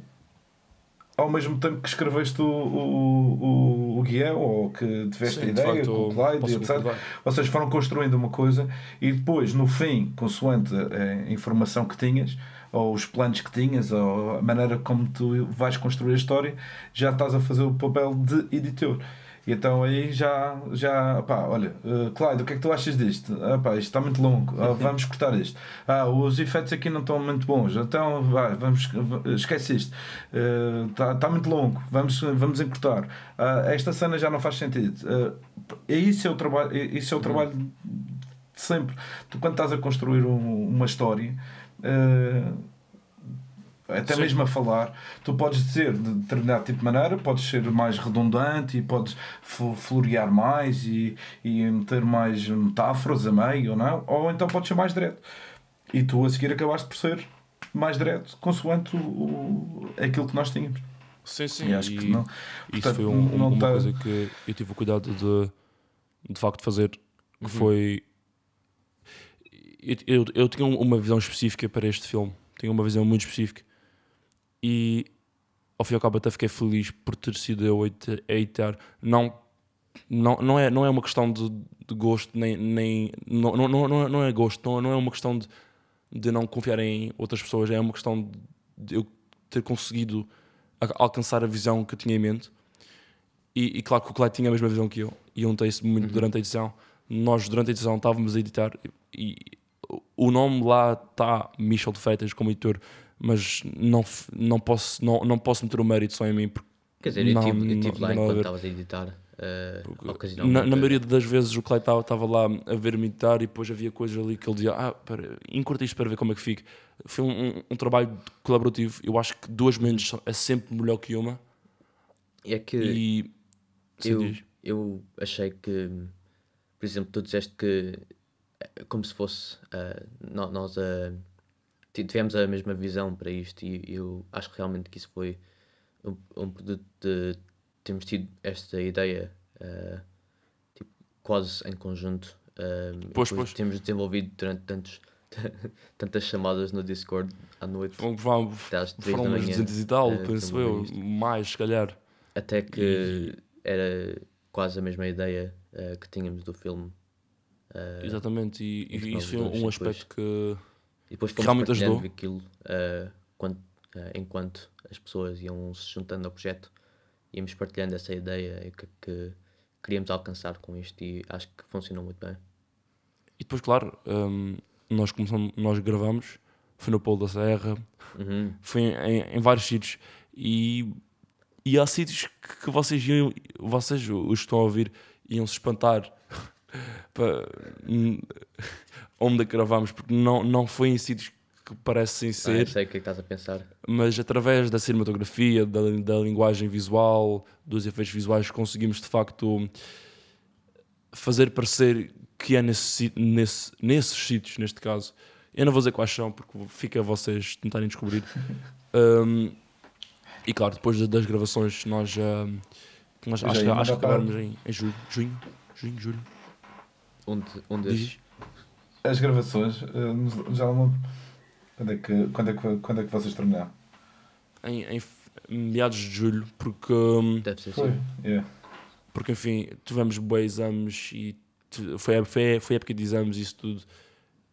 ao mesmo tempo que escreveste o, o, o, o guião ou que tiveste a Sim, de ideia facto, com o Clyde, etc. Vocês foram construindo uma coisa e depois, no fim, consoante a informação que tinhas, ou os planos que tinhas, ou a maneira como tu vais construir a história, já estás a fazer o papel de editor. E então aí já, já pá, olha, uh, Clyde, o que é que tu achas disto? Ah, pá, isto está muito longo, ah, [LAUGHS] vamos cortar isto. Ah, os efeitos aqui não estão muito bons, então vai, vamos, esquece isto. Uh, Está está muito longo, vamos, vamos encurtar. Ah, esta cena já não faz sentido. Uh, isso é o trabalho, é- isso é o trabalho de sempre. Tu quando estás a construir um- uma história, uh, até Sim. mesmo a falar, tu podes dizer de determinado tipo de maneira, podes ser mais redundante e podes florear mais e, e meter mais metáforas a meio ou não, ou então podes ser mais direto. E tu a seguir acabaste por ser mais direto, consoante o, o- aquilo que nós tínhamos. Sim, sim. E acho que e não. Isso portanto, foi um- não uma tá- coisa que eu tive o cuidado de, de facto fazer, que Uhum. foi... Eu, eu, eu tinha um- uma visão específica para este filme. Tinha uma visão muito específica. E, ao fim e ao cabo, até fiquei feliz por ter sido eu a edi- a editar. Não, não, não, é, não é uma questão de, de gosto, nem... nem não, não, não, não é- não é gosto, não, não é uma questão de, de não confiar em outras pessoas. É uma questão de eu ter conseguido alcançar a visão que eu tinha em mente. E, e claro que o Clyde tinha a mesma visão que eu. E eu notei isso muito durante a edição. Nós, durante a edição, estávamos a editar e, e o nome lá está Michel de Freitas como editor, mas não, não, posso, não, não posso meter o mérito só em mim. Porque Quer dizer, eu Não, estive não- tive lá não a enquanto estavas a editar, eh, na, na maioria das vezes o Clyde estava lá a ver-me editar e depois havia coisas ali que ele dizia: Ah, para, encurta isto para ver como é que fica. Foi um, um- um trabalho colaborativo. Eu acho que duas mentes é sempre melhor que uma. É que E. Eu, diz. eu achei que, por exemplo, tu disseste que é como se fosse nó- nós ah, ti- tivemos a mesma visão para isto e eu acho realmente que isso foi um, um produto de termos tido esta ideia ah, tipo, quase em conjunto ah, e Pois, depois pois. temos desenvolvido durante tantos, [LAUGHS] tantas chamadas no Discord à noite Foram, foram, até às 3 foram manhã 200 e tal, a penso eu. isto. Mais, se calhar. até que era quase a mesma ideia ah, que tínhamos do filme Exatamente. E, e isso foi um e aspecto que. E depois fomos realmente partilhando ajudou. aquilo ah, quando- ah, enquanto as pessoas iam se juntando ao projeto, íamos partilhando essa ideia e que, é que queríamos alcançar com isto e acho que funcionou muito bem. E depois, claro, hum, nós começamos, nós gravamos. Foi no Polo da Serra, Uhum. foi em, em vários sítios. E, e há sítios que, que vocês iam, vocês, os que estão a ouvir, iam se espantar hum, onde gravámos, porque não, não foi em sítios que parecem Ah, ser. sei o que é que estás a pensar. mas através da cinematografia, da, da linguagem visual, dos efeitos visuais, conseguimos de facto fazer parecer que é nesse, nesse, nesses sítios, neste caso. Eu não vou dizer quais são, porque fica a vocês tentarem descobrir. [LAUGHS] Um, e claro, depois da- das gravações, nós, um, nós acho, que- ia acho que acabamos em, em julho, junho, junho, julho. De- um desses. Diz? As gravações, eh, já não lembro. Quando é que, quando é que, quando é que vocês terminaram? Em, em meados de julho, porque. um, Deve ser Foi. assim. Yeah. porque enfim, tivemos bons exames e foi, a- foi, foi época de exames e isso tudo.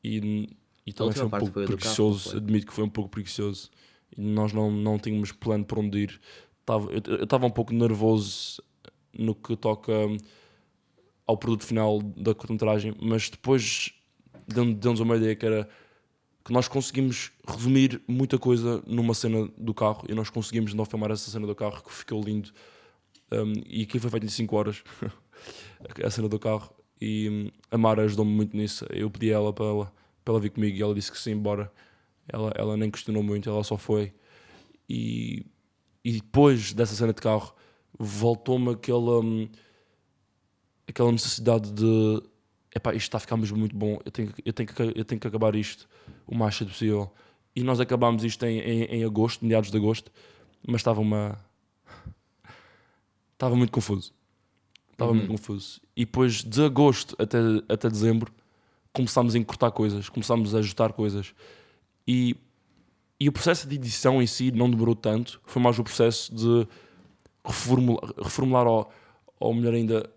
E, e também foi um pouco carro, preguiçoso, não foi? admito que foi um pouco preguiçoso. E nós não, não tínhamos plano para onde ir. Tava, eu eu estava um pouco nervoso no que toca ao produto final da cortometragem, mas depois deu- deu-nos uma ideia que era que nós conseguimos resumir muita coisa numa cena do carro e nós conseguimos não filmar essa cena do carro que ficou lindo Um, e aqui foi feito em 5 horas [LAUGHS] a cena do carro e a Mara ajudou-me muito nisso eu pedi a ela para ela para ela vir comigo e ela disse que sim, bora. Ela, ela nem questionou muito, ela só foi. E, e depois dessa cena de carro, voltou-me aquela, aquela necessidade de epá, isto está a ficar mesmo muito bom, eu tenho, que- eu, tenho que, eu tenho que acabar isto o mais cedo possível. E nós acabámos isto em, em, em agosto, meados de agosto, mas estava uma. [LAUGHS] Estava muito confuso. Estava Uhum. muito confuso. E depois de agosto até, até dezembro começámos a encurtar coisas, começámos a ajustar coisas. E, e o processo de edição em si não demorou tanto, foi mais o processo de reformular, reformular ou, ou melhor ainda,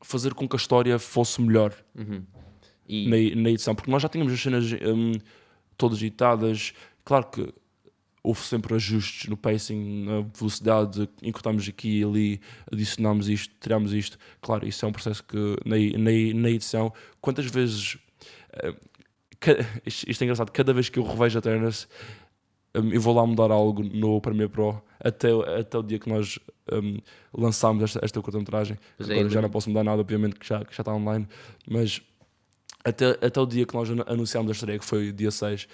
fazer com que a história fosse melhor Uhum. E, na, na edição, porque nós já tínhamos as cenas hum, todas editadas. Claro que houve sempre ajustes no pacing, na velocidade, encurtámos aqui e ali, adicionámos isto, tirámos isto. Claro, isso é um processo que na, na, na edição, quantas vezes. ca- isto, é engraçado, cada vez que eu revejo a Ternas, hum, eu vou lá mudar algo no Premiere Pro até, até o dia que nós hum, lançámos esta, esta curta-metragem. Agora já não posso mudar nada, obviamente, que já, que já está online, mas até, até o dia que nós anu- anunciámos a estreia, que foi dia 6,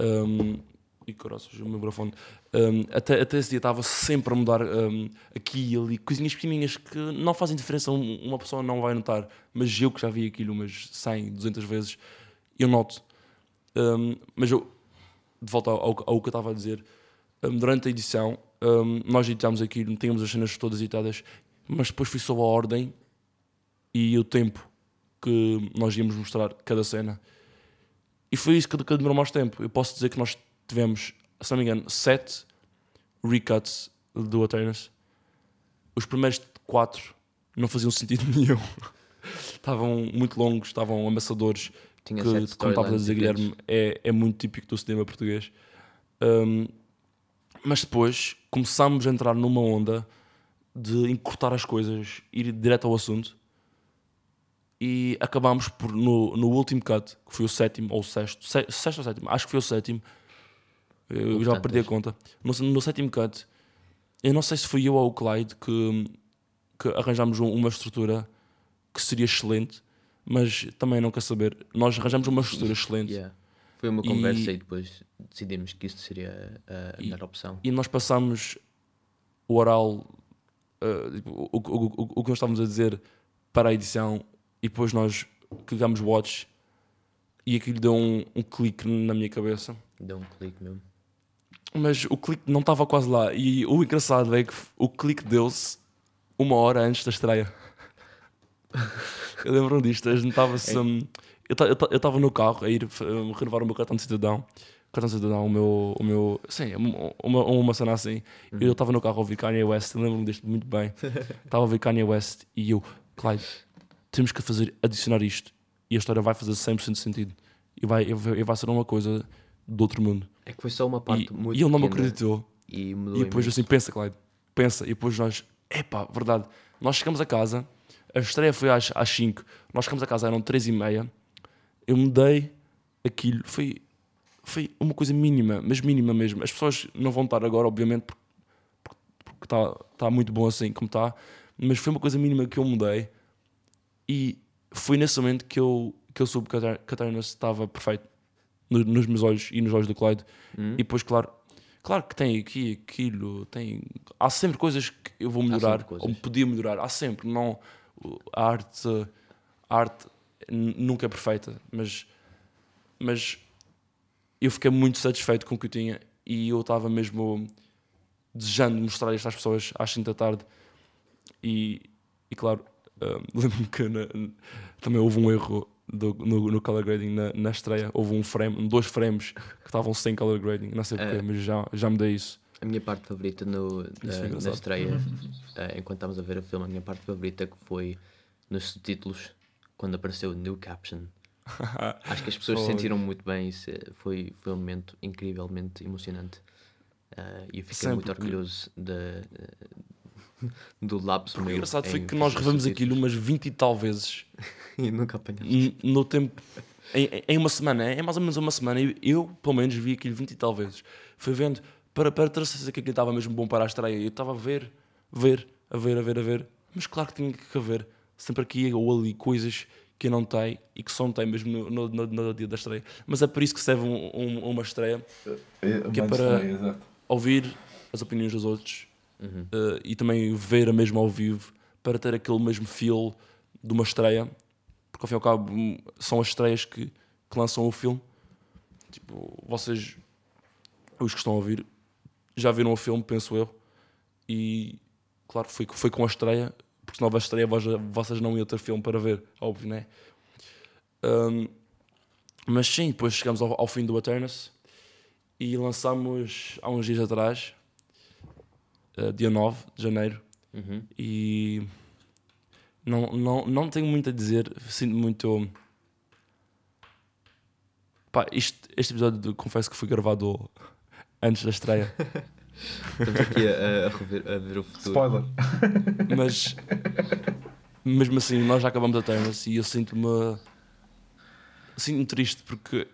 um, e caroças, o meu microfone, um, até, até esse dia estava sempre a mudar um, aqui e ali, coisinhas pequenininhas que não fazem diferença, um- uma pessoa não vai notar, mas eu que já vi aquilo umas 100, 200 vezes, eu noto. Um, mas eu, de volta ao, ao, que eu estava a dizer, um, durante a edição, um, nós editámos aquilo, tínhamos as cenas todas editadas, mas depois foi só a ordem e o tempo que nós íamos mostrar cada cena. E foi isso que, que demorou mais tempo. Eu posso dizer que nós tivemos, se não me engano, sete recuts do Atenas. Os primeiros quatro não faziam sentido [LAUGHS] nenhum. estavam muito longos, estavam amassadores tinha que, sete como estavas a dizer. Guilherme, é, é muito típico do cinema português. Um, mas depois começámos a entrar numa onda de encurtar as coisas, ir direto ao assunto e acabámos por, no, no último cut, que foi o sétimo ou o sexto, se, sexto ou sétimo, acho que foi o sétimo, eu já perdi a conta. No, no sétimo cut, eu não sei se foi eu ou o Clyde que, que arranjámos um- uma estrutura que seria excelente, mas também não quer saber. Nós arranjamos uma estrutura excelente Yeah. Foi uma E- conversa e depois decidimos que isto seria a E- melhor opção. e nós passamos o oral, uh, o, o, o, o- o que nós estávamos a dizer para a edição e depois nós clicámos watch e aquilo deu um, um clique na minha cabeça. Deu um clique mesmo. Mas o clique não estava quase lá. E o engraçado é que o clique deu-se uma hora antes da estreia. [LAUGHS] eu lembro-me disto. A gente estava-se. um, eu ta- eu ta- eu estava no carro a ir um, renovar o meu cartão de cidadão. Cartão de cidadão, o meu. O meu sim, uma, uma, cena assim. Eu estava no carro a ouvir Kanye West. Lembro-me disto muito bem. [LAUGHS] Estava a ouvir Kanye West e eu, Clyde, temos que fazer, adicionar isto. E a história vai fazer 100% de sentido. E vai, e vai ser uma coisa do outro mundo. É que foi só uma parte E, muito e ele não me acreditou. E E depois imenso. assim, pensa, Clyde, pensa. E depois nós, epá, verdade. Nós chegamos a casa, a estreia foi às, às 5, nós chegamos a casa, eram 3 e meia. Eu mudei aquilo, foi, foi uma coisa mínima, mas mínima mesmo. As pessoas não vão estar agora, obviamente, porque está tá muito bom assim como está, mas foi uma coisa mínima que eu mudei. E foi nesse momento que eu, que eu soube que a Tar- que a Tyrannus estava perfeito no- nos meus olhos e nos olhos do Clyde. Hum? E depois, claro, claro que tem aqui, aquilo, tem. Há sempre coisas que eu vou melhorar, ou podia melhorar. Há sempre, não. A arte, a arte nunca é perfeita, mas, mas eu fiquei muito satisfeito com o que eu tinha e eu estava mesmo desejando mostrar isto às pessoas às 5 da tarde. E, e claro, ah, [LAUGHS] lembro-me que na- também houve um erro do- no, no color grading na, na estreia. Houve um frame, dois frames que estavam sem color grading, não sei porquê, É. mas já, já me dei isso. A minha parte favorita no, na, estreia, eh, [LAUGHS] enquanto estávamos a ver o filme, a minha parte favorita que foi nos subtítulos, quando apareceu o New Caption. [LAUGHS] Acho que as pessoas se sentiram muito bem, isso eh, foi, foi um momento incrivelmente emocionante. Eh, E eu fiquei Sempre muito que- orgulhoso de, eh, [LAUGHS] do lapso Porque o meu engraçado foi que nós revemos aquilo umas 20 e tal vezes e nunca apanhamos. no tempo. Em, em uma semana, é mais ou menos uma semana. Eu, eu, pelo menos, vi aquilo 20 e tal vezes. Fui vendo para, para ter certeza que aquilo estava mesmo bom para a estreia. Eu estava a ver, ver, a ver, a ver, a ver. Mas claro que tinha que haver sempre aqui ou ali coisas quem não tem e que só não tem mesmo no, no, no, no dia da estreia. Mas é por isso que serve um, um, uma estreia É, Que é para- estreia, ouvir as opiniões dos outros Uhum. eh, e também ver a mesma ao vivo para ter aquele mesmo feel de uma estreia, porque ao fim e ao cabo hum, são as estreias que, que lançam o filme. Tipo, vocês, os que estão a ouvir, já viram o filme, penso eu, e claro, foi, foi com a estreia, porque senão a estreia vós- vocês não iam ter filme para ver, óbvio, né? Hum, mas sim, depois chegamos ao, ao fim do Eternus e lançamos há uns dias atrás, eh, dia 9 de janeiro, Uhum. e não, não, não tenho muito a dizer, sinto muito. Pá, este episódio confesso que foi gravado antes da estreia, [LAUGHS] Estamos aqui a, a, rever, a ver o futuro. Spoiler. mas mesmo assim, nós já acabamos a Eternus e eu sinto-me sinto-me triste porque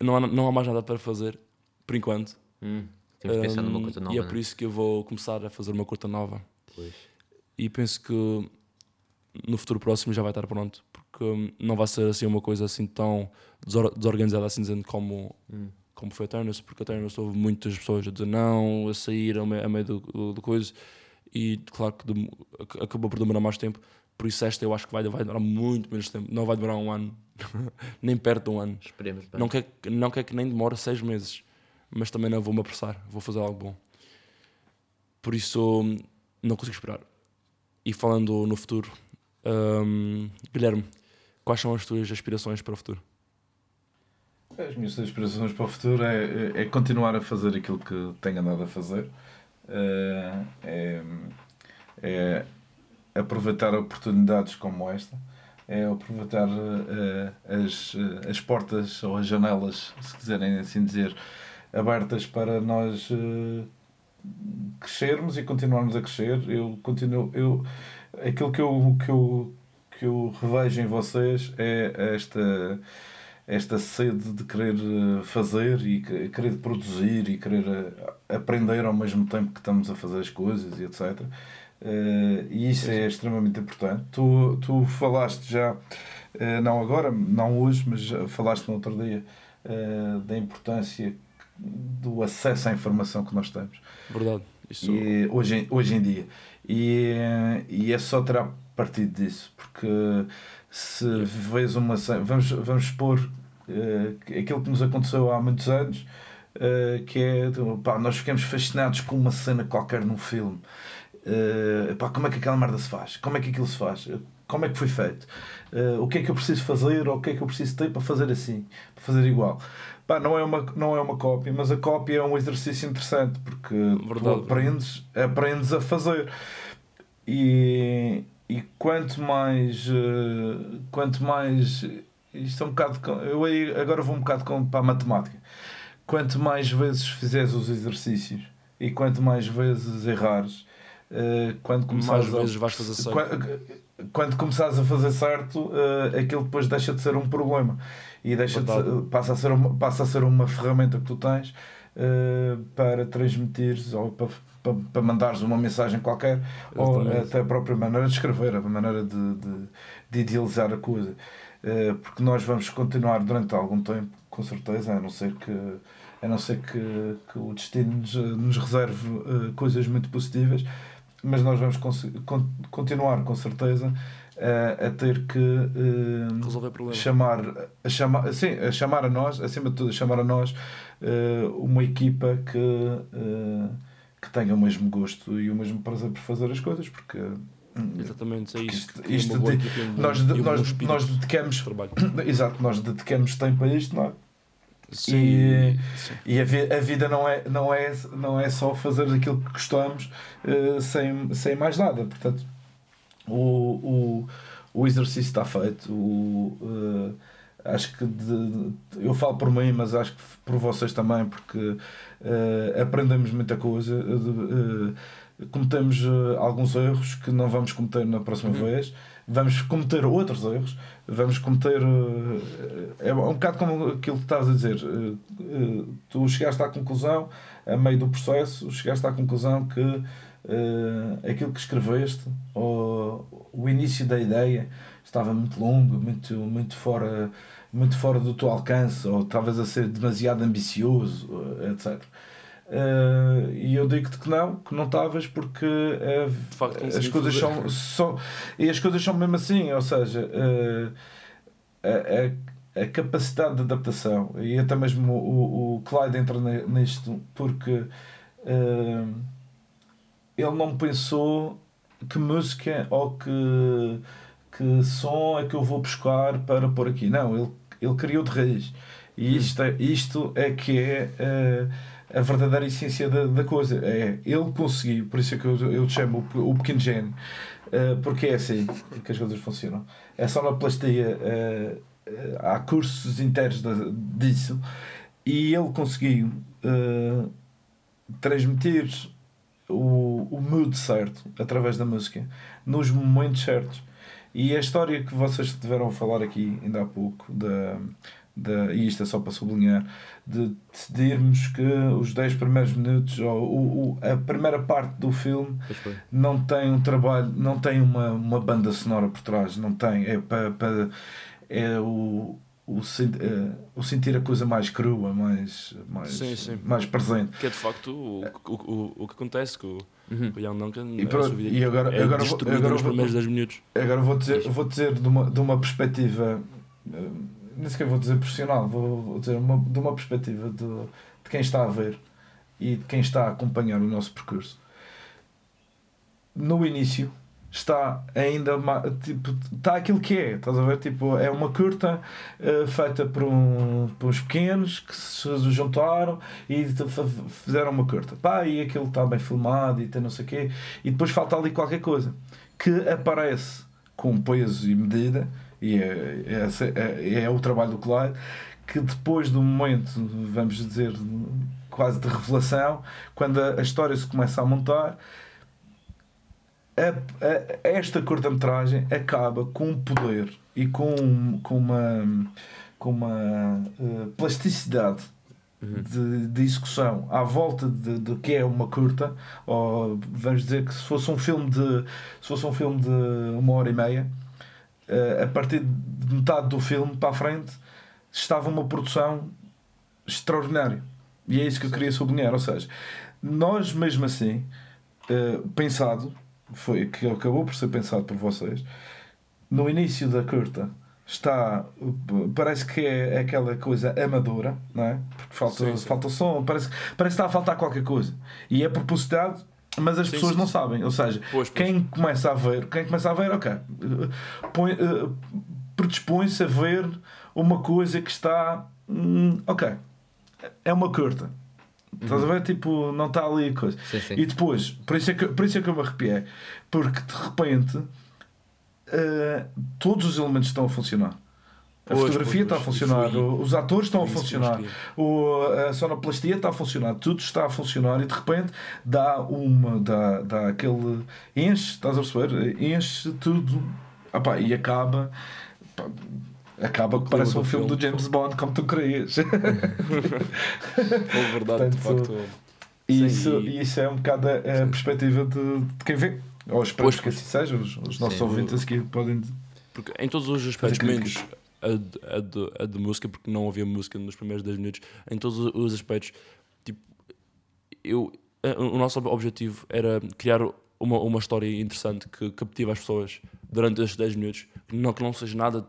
não há, não há mais nada para fazer por enquanto. Hum, Temos que pensar numa Um, coisa nova. e é né? por isso que eu vou começar a fazer uma curta nova. Pois. E penso que no futuro próximo já vai estar pronto, porque hum, não vai ser assim uma coisa assim tão desor- desorganizada assim dizendo como, Hum. Como foi Eternus, porque Eternus houve muitas pessoas a dizer não, a sair a meio, a meio do, do, do coisa, e claro que ac- acabou por demorar mais tempo, por isso esta eu acho que vai, vai demorar muito menos tempo, não vai demorar um ano, [LAUGHS] nem perto de um ano. Esperemos bem. Não quer, não quer que nem demore seis meses, mas também não vou-me apressar, vou fazer algo bom. Por isso, não consigo esperar. E falando no futuro, hum, Guilherme, quais são as tuas aspirações para o futuro? As minhas aspirações para o futuro é, é- é continuar a fazer aquilo que tenho andado a fazer. Eh, É, é aproveitar oportunidades como esta. É aproveitar eh, as, eh, as portas ou as janelas, se quiserem assim dizer, abertas para nós crescermos e continuarmos a crescer. Eu continuo. Eu, aquilo que eu, que, eu, que eu revejo em vocês é esta esta sede de querer eh, fazer e que- querer produzir e querer eh, aprender ao mesmo tempo que estamos a fazer as coisas e etc. Eh, E isso é extremamente importante. Tu, tu falaste já, não agora, não hoje, mas falaste no outro dia, da importância do acesso à informação que nós temos Verdade. Isso, e, hoje, hoje em dia. E, e é só terá partido disso, porque se vês uma cena, vamos, vamos expor eh, aquilo que nos aconteceu há muitos anos, eh, que é pá, nós ficamos fascinados com uma cena qualquer num filme. Eh, pá, como é que aquela merda se faz? Como é que aquilo se faz? Como é que foi feito? Eh, o que é que eu preciso fazer ou o que é que eu preciso ter para fazer assim? Para fazer igual? Pá, não, é uma, não é uma cópia, mas a cópia é um exercício interessante porque tu Verdade. aprendes, aprendes a fazer. E, e quanto mais. eh, quanto mais. Isto é um bocado. Eu aí agora vou um bocado para a matemática. Quanto mais vezes fizeres os exercícios e quanto mais vezes errares, eh, quando mais começares a- vezes vais fazer certo. Qua- Quando começares a fazer certo, eh, aquilo depois deixa de ser um problema e deixa de ser- passa, a ser uma, passa a ser uma ferramenta que tu tens para transmitires ou para, para, para mandares uma mensagem qualquer ou Exatamente. até a própria maneira de escrever, a maneira de, de, de idealizar a coisa. Eh, porque nós vamos continuar durante algum tempo, com certeza, a não ser que, a não ser que, que o destino nos, nos reserve eh, coisas muito positivas, mas nós vamos con- continuar com certeza eh, a ter que eh, Resolver problemas. chamar, a chamar, sim, a chamar a nós, acima de tudo, a chamar a nós eh, uma equipa que, eh, que tenha o mesmo gosto e o mesmo prazer por fazer as coisas, porque hum, Exatamente, é isto- de- nós, nós, nós de dedicamos, trabalho. [COUGHS] exato, nós dedicamos tempo a isto, não é? Sim, E- sim. E a, vi- a vida não é, não, é, não é só fazer aquilo que gostamos eh, sem, sem mais nada. Portanto, o, o, o exercício está feito. O, eh, acho que de- eu falo por mim, mas acho que por vocês também, porque uh, aprendemos muita coisa, uh, cometemos alguns erros que não vamos cometer na próxima uhum. vez, vamos cometer outros erros, vamos cometer. é um bocado como aquilo que estás a dizer. tu chegaste à conclusão, a meio do processo, chegaste à conclusão que aquilo que escreveste, ou o início da ideia, estava muito longo, muito, muito fora muito fora do teu alcance ou talvez a ser demasiado ambicioso, etc. Uh, eh, e eu digo-te que não, que não estavas porque uh, facto, as coisas são, são e as coisas são mesmo assim, ou seja, uh, a, a, a, capacidade de adaptação e até mesmo o, o Clyde entra nisto porque ele não pensou que música ou que que som é que eu vou buscar para pôr aqui. Não, ele, ele criou de raiz. E hum. isto é, isto é que é uh, a verdadeira essência da, da coisa. É, ele conseguiu, por isso é que eu, eu chamo o, o pequeno gênio, uh, porque é assim que as coisas funcionam. É só na plastia, uh, há cursos inteiros de, disso, e ele conseguiu transmitir o, o mood certo através da música, nos momentos certos. E a história que vocês tiveram a falar aqui ainda há pouco, da, da, e isto é só para sublinhar, de decidirmos que os 10 primeiros minutos ou o, o, a primeira parte do filme não tem um trabalho, não tem uma, uma banda sonora por trás, não tem, é para, para é o, o, uh, o sentir a coisa mais crua, mais, mais, sim, sim. mais presente. Que é de facto o, o, o, o que acontece com Uhum. O Young Duncan e, pronto, e agora, é agora, vou, agora nos primeiros 10 minutos. Agora vou dizer, vou dizer de, uma, de uma perspectiva, eh, nem sequer vou dizer profissional, vou, vou dizer uma, de uma perspectiva de, de quem está a ver e de quem está a acompanhar o nosso percurso. No início, está ainda tipo está aquilo que é estás a ver? Tipo é uma curta uh, feita por, um, por uns pequenos que se juntaram e fizeram uma curta. Pá e aquilo está bem filmado e tem não sei o quê. E depois falta ali qualquer coisa que aparece com peso e medida e é, é, é, é o trabalho do Clyde que depois do momento vamos dizer quase de revelação quando a, a história se começa a montar a, a, esta curta-metragem acaba com um poder e com, com uma, com uma uh, plasticidade uhum. de, de execução à volta de, de que é uma curta, ou vamos dizer que se fosse um filme de, se fosse um filme de uma hora e meia, uh, a partir de metade do filme para a frente estava uma produção extraordinária. E é isso que eu queria sublinhar. Ou seja, nós mesmo assim, uh, pensado, foi, que acabou por ser pensado por vocês, no início da curta está parece que é aquela coisa amadora não é? Porque falta sim, sim. falta som parece parece que está a faltar qualquer coisa. E é propositado mas as sim, pessoas não sabem. Ou seja pois, pois. quem começa a ver quem começa a ver ok. Põe, uh, predispõe-se a ver uma coisa que está hum, ok. É uma curta Estás a ver? Tipo, não está ali coisa. Sim, sim. E depois, por isso, é que, por isso é que eu me arrepiei, porque de repente uh, todos os elementos estão a funcionar. A pois, fotografia pois, está a funcionar, foi, os atores estão a funcionar, o, a sonoplastia está a funcionar, tudo está a funcionar e de repente dá uma, dá, dá aquele. enche, estás a perceber? Enche tudo opá, e acaba. Acaba que parece um filme, do James Bond, como tu querias. [LAUGHS] Foi verdade, de facto. Isso, Sim, e... isso é um bocado a, a perspectiva de, de, quem vê. Ou espero que assim seja, os, os nossos Sim, ouvintes aqui podem. Porque em todos os aspectos, menos a de, a, de, a de música, porque não havia música nos primeiros 10 minutos, em todos os aspectos, tipo, eu, o nosso objetivo era criar uma, uma história interessante que captiva as pessoas durante estes 10 minutos, não que não seja nada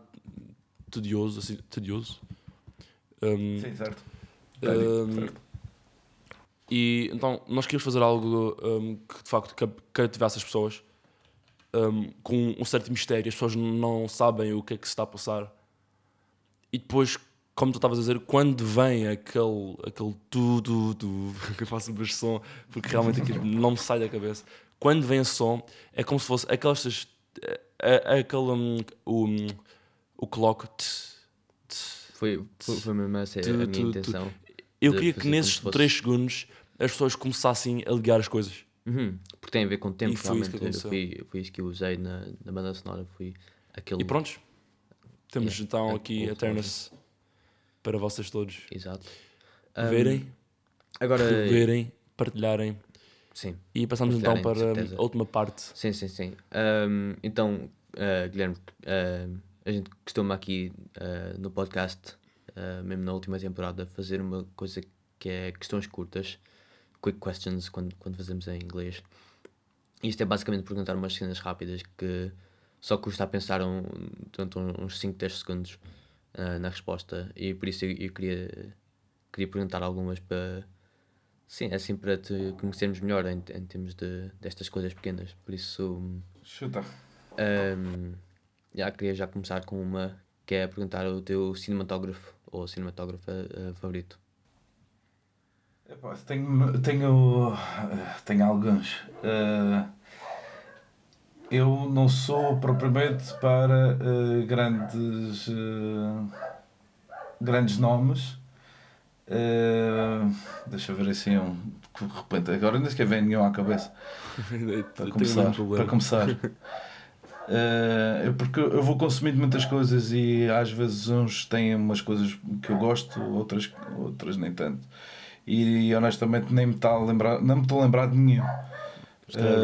tedioso, assim, tedioso. Um, Sim, certo. Um, certo. E então nós queríamos fazer algo um, que de facto cativasse as pessoas um, com um certo mistério. As pessoas não sabem o que é que se está a passar. E depois, como tu estavas a dizer, quando vem aquele, aquele tu, tu, tu, que eu faço um som, porque realmente aquilo [LAUGHS] não me sai da cabeça. Quando vem esse som, é como se fosse aquelas. Aquele. Um, um, o clock. Foi, foi, mesmo essa a minha intenção. Eu queria que nesses se fosse- 3 segundos as pessoas começassem a ligar as coisas. Uhum, porque tem a ver com o tempo, E foi isso que realmente. Foi, foi isso que eu usei na, na banda sonora. Foi aquele. E prontos. Temos Yeah, então é aqui cool, Eternus para vocês todos Exato. Um, verem, Agora. reverem, partilharem. Sim, E passamos então para a última parte. sim, sim. sim. Um, então, uh, Guilherme, uh, a gente costuma aqui uh, no podcast, uh, mesmo na última temporada, fazer uma coisa que é questões curtas, quick questions, quando, quando fazemos em inglês. Isto é basicamente perguntar umas cenas rápidas que só custa a pensar um, durante um- uns 5, 10 segundos ah, na resposta. E por isso eu, eu queria, queria perguntar algumas para. Sim, assim para te conhecermos melhor em, em termos de, destas coisas pequenas. Por isso, Chuta. ahm, já queria já começar com uma que é perguntar o teu cinematógrafo ou cinematógrafa ah, favorito. Tenho, tenho, tenho alguns. Eh, eu não sou propriamente para eh, grandes, eh, grandes nomes. Eh, deixa eu ver assim um. De repente, agora nem sequer vem nenhum à cabeça. [LAUGHS] Para começar. um. Para começar. É porque eu vou consumindo muitas coisas e às vezes uns têm umas coisas que eu gosto, outras, outras nem tanto. E honestamente nem me está a lembrar, não me estou a lembrar de nenhum. Calhar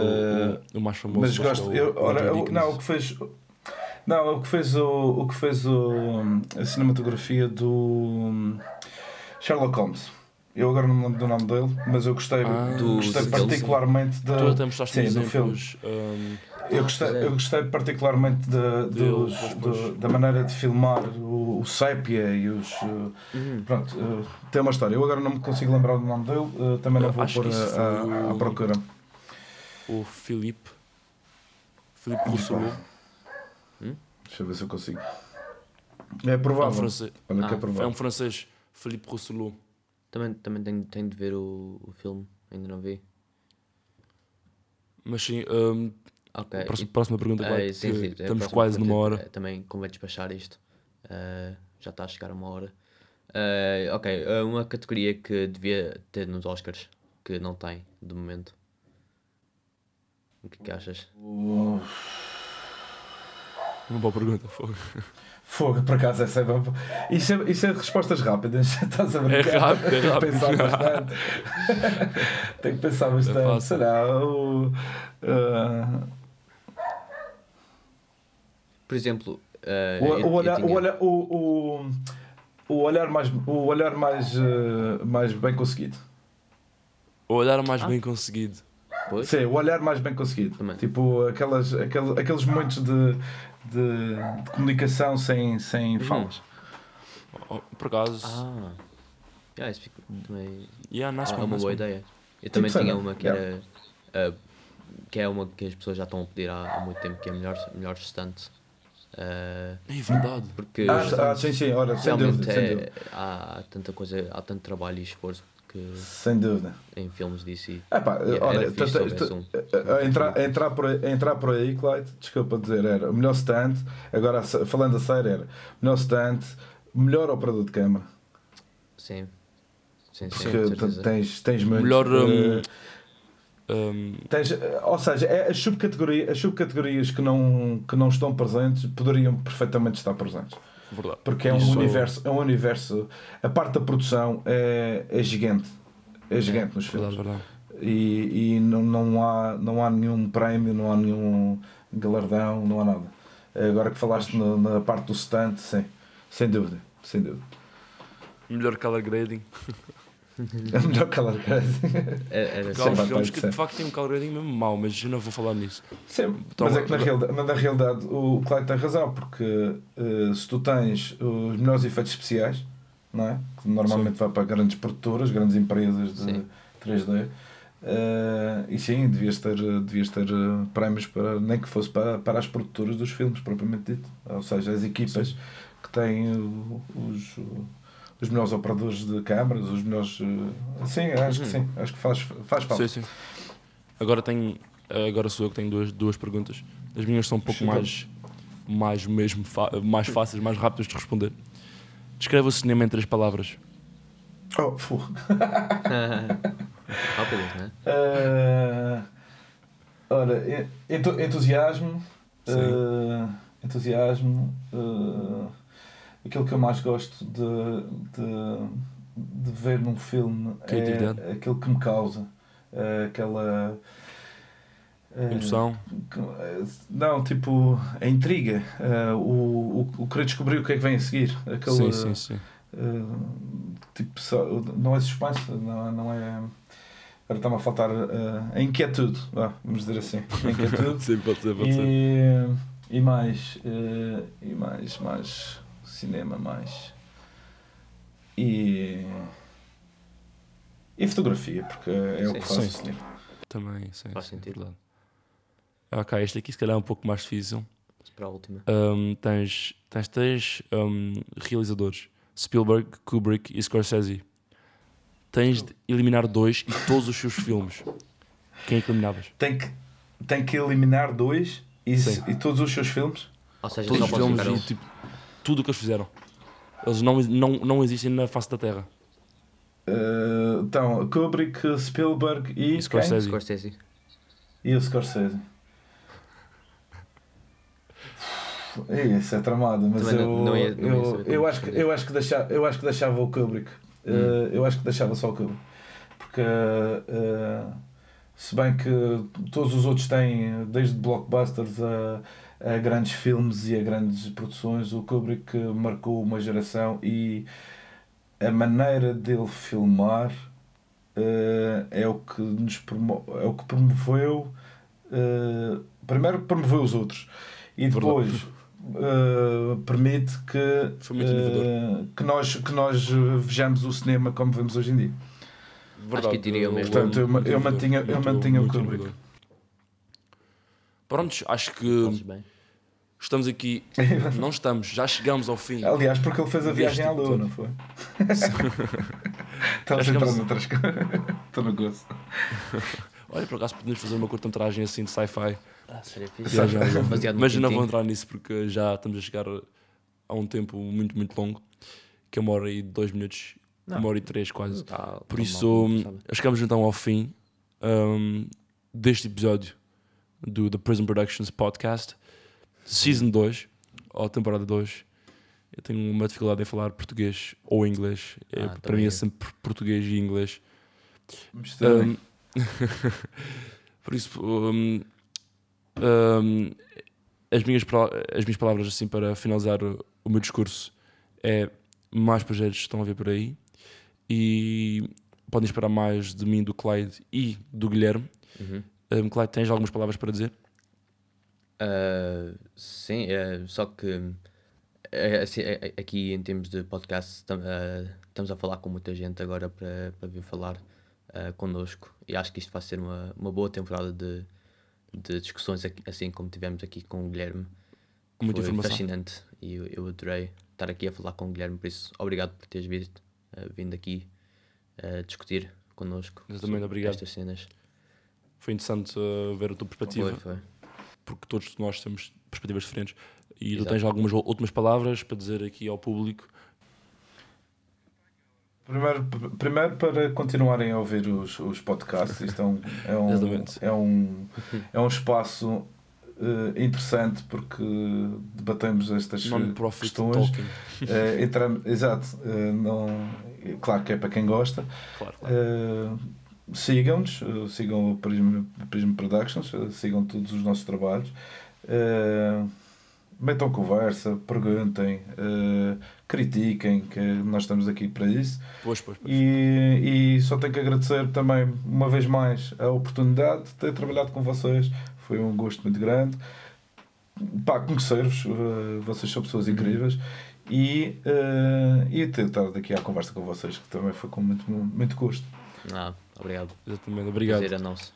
o- o, mais famoso. Mas que gosto. é o- Eu, ora, eu- não, o que fez. Não, o que fez o, o que fez o, a cinematografia do hum, Sherlock Holmes. Eu agora não me lembro do nome dele, mas eu gostei, Ah, Do- gostei particularmente da. Tu até mostraste sim, do filme. um, Eu gostei, é. eu gostei particularmente da, Dele, dos- da maneira de filmar o, o sépia e os. uh, Uhum. Pronto, uh, tem uma história. Eu agora não me consigo lembrar do nome dele, uh, também não Eu vou pôr que a- a- à procura. o Filipe. Filipe Rousselot. Deixa eu ver se eu consigo. É É um provável. francês. Olha que Ah, é É provável. um francês. Filipe Rousselot. Também, também tenho, tenho de ver o, o filme, ainda não vi. Mas sim, um, Ok. próxima, e- próxima pergunta, eh, vai, sim, sim, a estamos próxima quase pergunta, numa hora. eh, Também convém despachar isto. Eh, já está a chegar a uma hora. Eh, ok, eh, uma categoria que devia ter nos Oscars, que não tem, de momento. O que é que achas? Uma boa pergunta. fogo. Fogo, por acaso, essa é boa. Isso é, isso é respostas rápidas. [LAUGHS] Estás a brincar? É rápido, é Tenho que rápido. pensar [LAUGHS] bastante. Tenho que pensar bastante. fácil. Será o. uh, Por exemplo, eh, o, eu- o olhar, tinha- o, olhar, o, o, o olhar mais, o olhar mais, uh, mais bem conseguido. O olhar mais Ah. bem conseguido. Pois? Sim, o olhar mais bem conseguido. Também. Tipo, aquelas, aqueles, aqueles momentos de, de, de comunicação sem, sem falas. Oh, Por acaso. Ah, yeah, isso fica- também Yeah, nice é one, uma nice boa one. ideia. Eu também Tipo tinha uma que yeah. era. eh, que é uma que as pessoas já estão a pedir há, há muito tempo, que é melhor, melhor estante. Eh, É verdade. porque Ah, ah, sim, sim, ora, sem realmente dúvida, sem é- dúvida. há, há tanta coisa, há tanto trabalho e esforço que Sem dúvida. em filmes pá, olha, a- a entrar, a entrar, por aí, a entrar por aí, Clyde, desculpa dizer, era o melhor stand, agora falando a sério, era o melhor stand, melhor operador de câmara. Sim, sim, sim, Porque tens, tens muito. Melhor. eh, um, um, tens, eh, ou seja, é as, subcategoria, as subcategorias que não, que não estão presentes poderiam perfeitamente estar presentes. Verdade. Porque é um Isso- universo, é um universo. A parte da produção é, é gigante. É gigante nos filmes. Verdade, verdade. e, e não, não, há, não há nenhum prémio, não há nenhum galardão, não há nada. Agora que falaste na, na parte do stand, sim, sem dúvida, sem dúvida. Melhor color grading. [LAUGHS] É melhor color grading. É- Era Porque há uns filmes que de facto têm um color grading mesmo mau, mas eu não vou falar nisso. Sim, Então, mas é que na realidade, na realidade o Clyde tem razão, porque eh, se tu tens os melhores efeitos especiais, não é? Que normalmente vai para grandes produtoras, grandes empresas de Sim. 3D. eh, e sim, devias ter, devias ter eh, prémios para, nem que fosse para, para as produtoras dos filmes, propriamente dito. Ou seja, as equipas que têm os, os melhores operadores de câmaras, os melhores. eh, sim, acho que Uhum. sim, acho que faz, faz falta. Sim, sim. Agora tenho. Agora sou eu que tenho duas, duas perguntas. As minhas são um pouco mais. Mais mesmo. mais fáceis, mais rápidas de responder. Descreve o cinema em três palavras. Oh, fu. [LAUGHS] Rápidas, né? Eh, ora, entusiasmo. Eh, entusiasmo. eh, aquilo que eu mais gosto de, de, de ver num filme é aquilo que me causa. eh, aquela. eh, Emoção. eh, Não, tipo, a intriga, o, o, o querer descobrir o que é que vem a seguir. Aquele, Sim, sim, sim. Tipo, não é suspense, não, não é. Agora está-me a faltar a inquietude, vamos dizer assim. A inquietude. [LAUGHS] Sim, pode ser, pode ser. e, e mais. e mais, mais. Cinema, mais. E. E fotografia, porque é o que faço Sim. cinema. Também, sim. Faz sim, é sentido. verdade. Ok, este aqui se calhar é um pouco mais difícil. Para a última. Um, tens, tens três um, realizadores: Spielberg, Kubrick e Scorsese. Tens de eliminar dois e todos os seus filmes. Quem é que eliminavas? Tem que, tem que eliminar dois e, e todos os seus filmes. Ou seja, Todos os filmes e tipo, tudo o que eles fizeram. Eles não, não, não existem na face da Terra. Uh, então, Kubrick, Spielberg e. E Scorsese. Scorsese. E o Scorsese. Isso é tramado, mas Também eu, não- não ia- não eu, como eu, acho que, eu, acho que deixava, eu acho que deixava o Kubrick. Hum. Uh, eu acho que deixava só o Kubrick. Porque, uh, se bem que todos os outros têm, desde blockbusters a, a grandes filmes e a grandes produções, o Kubrick marcou uma geração e a maneira dele filmar uh, é o que nos promo é o que promoveu uh, primeiro promoveu os outros e depois uh, permite que que nós que nós vejamos o cinema como vemos hoje em dia Verdade. que diria o mesmo. Portanto, eu eu mantinha- eu muito- mantinha o Kubrick. Prontos, acho que estamos aqui. [LAUGHS] Não estamos, já chegamos ao fim. aliás porque ele fez a viagem à lua não foi Acho que centrado vamos- noutras coisas [LAUGHS] estou no gozo [LAUGHS] Olha, por acaso podemos fazer uma curta-metragem assim de sci-fi. Ah, seria fixe. Mas eu não vou entrar nisso porque já estamos a chegar a um tempo muito, muito longo. Que é uma hora e dois minutos, Não. uma hora e três quase. Tá, Por tá isso, mal, chegamos então ao fim hum, deste episódio do The Prison Productions Podcast, Season 2, ou temporada 2. Eu tenho uma dificuldade em falar português ou inglês. É, Ah, para também mim é sempre português e inglês. Um, [LAUGHS] por isso, um, um, as, minhas, as minhas palavras assim para finalizar o, o meu discurso é mais projetos estão a vir por aí e podem esperar mais de mim, do Clyde e do Guilherme. Uhum. Um, Clyde, tens algumas palavras para dizer? Ah, sim, é, só que é, assim, é- é- aqui em termos de podcast tam- ah, estamos a falar com muita gente agora para, para vir falar ah, connosco e acho que isto vai ser uma, uma boa temporada de, de discussões aqui- assim como tivemos aqui com o Guilherme. Muita Foi informação. fascinante e eu, eu adorei estar aqui a falar com o Guilherme, por isso obrigado por teres visto, vindo aqui ah, discutir connosco Exatamente, obrigado. estas cenas. Foi interessante uh, ver a tua perspectiva, Foi, foi. porque todos nós temos perspectivas diferentes. E tu Exato. tens algumas últimas palavras para dizer aqui ao público? Primeiro, primeiro para continuarem a ouvir os, os podcasts, isto é um, é um, [LAUGHS] é um, é um espaço eh, interessante porque debatemos estas questões. talking. Eh, entramos- exato, eh, não, claro que é para quem gosta. Claro, claro. Sigam-nos, sigam o Prism, Prism Productions, sigam todos os nossos trabalhos. Metam conversa, perguntem, critiquem, que nós estamos aqui para isso. Pois, pois, pois. E, e só tenho que agradecer também, uma vez mais, a oportunidade de ter trabalhado com vocês. Foi um gosto muito grande. Pá, conhecer-vos, eh, vocês são pessoas incríveis. E, eh, e ter estado aqui à conversa com vocês, que também foi com muito, muito gosto. Ah, obrigado. Exatamente, obrigado. Prazer é nosso.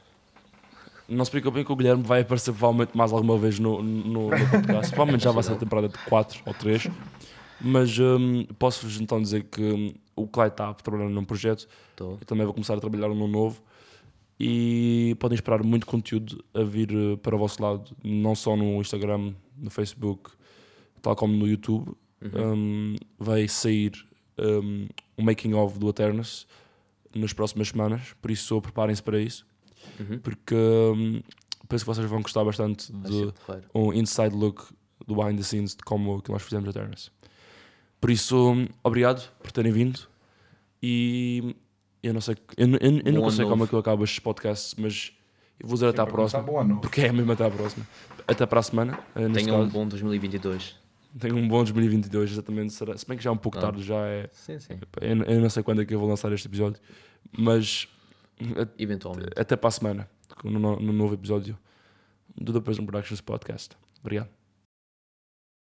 Não se preocupem que o Guilherme vai aparecer provavelmente mais alguma vez no, no, no podcast. provavelmente já vai ser a temporada de 4 ou 3. Mas hum, posso-vos então dizer que hum, o Clyde está trabalhando num projeto. Estou. Eu também vou começar a trabalhar num novo. E podem esperar muito conteúdo a vir eh, para o vosso lado, não só no Instagram, no Facebook, tal como no YouTube. Uhum. Hum, vai sair um, um making of do Eternus nas próximas semanas, por isso preparem-se para isso, Uhum. porque um, penso que vocês vão gostar bastante de porreiro. um inside look do behind the scenes de como que nós fizemos Eternus. Por isso, um, obrigado por terem vindo e eu não sei, eu, eu, eu nunca sei ano como é novo. que eu acabo estes podcasts, mas eu vou dizer até à próxima. Porque é mesmo até à próxima. Até para a semana. eh, Tenham um bom 2022. Tenho um bom 2022, exatamente. Será, se bem que já é um pouco Ah. tarde, já é. Sim, sim. Eu, eu não sei quando é que eu vou lançar este episódio, mas a- Eventualmente. até para a semana, no, no novo episódio do The Prison Productions Podcast. Obrigado.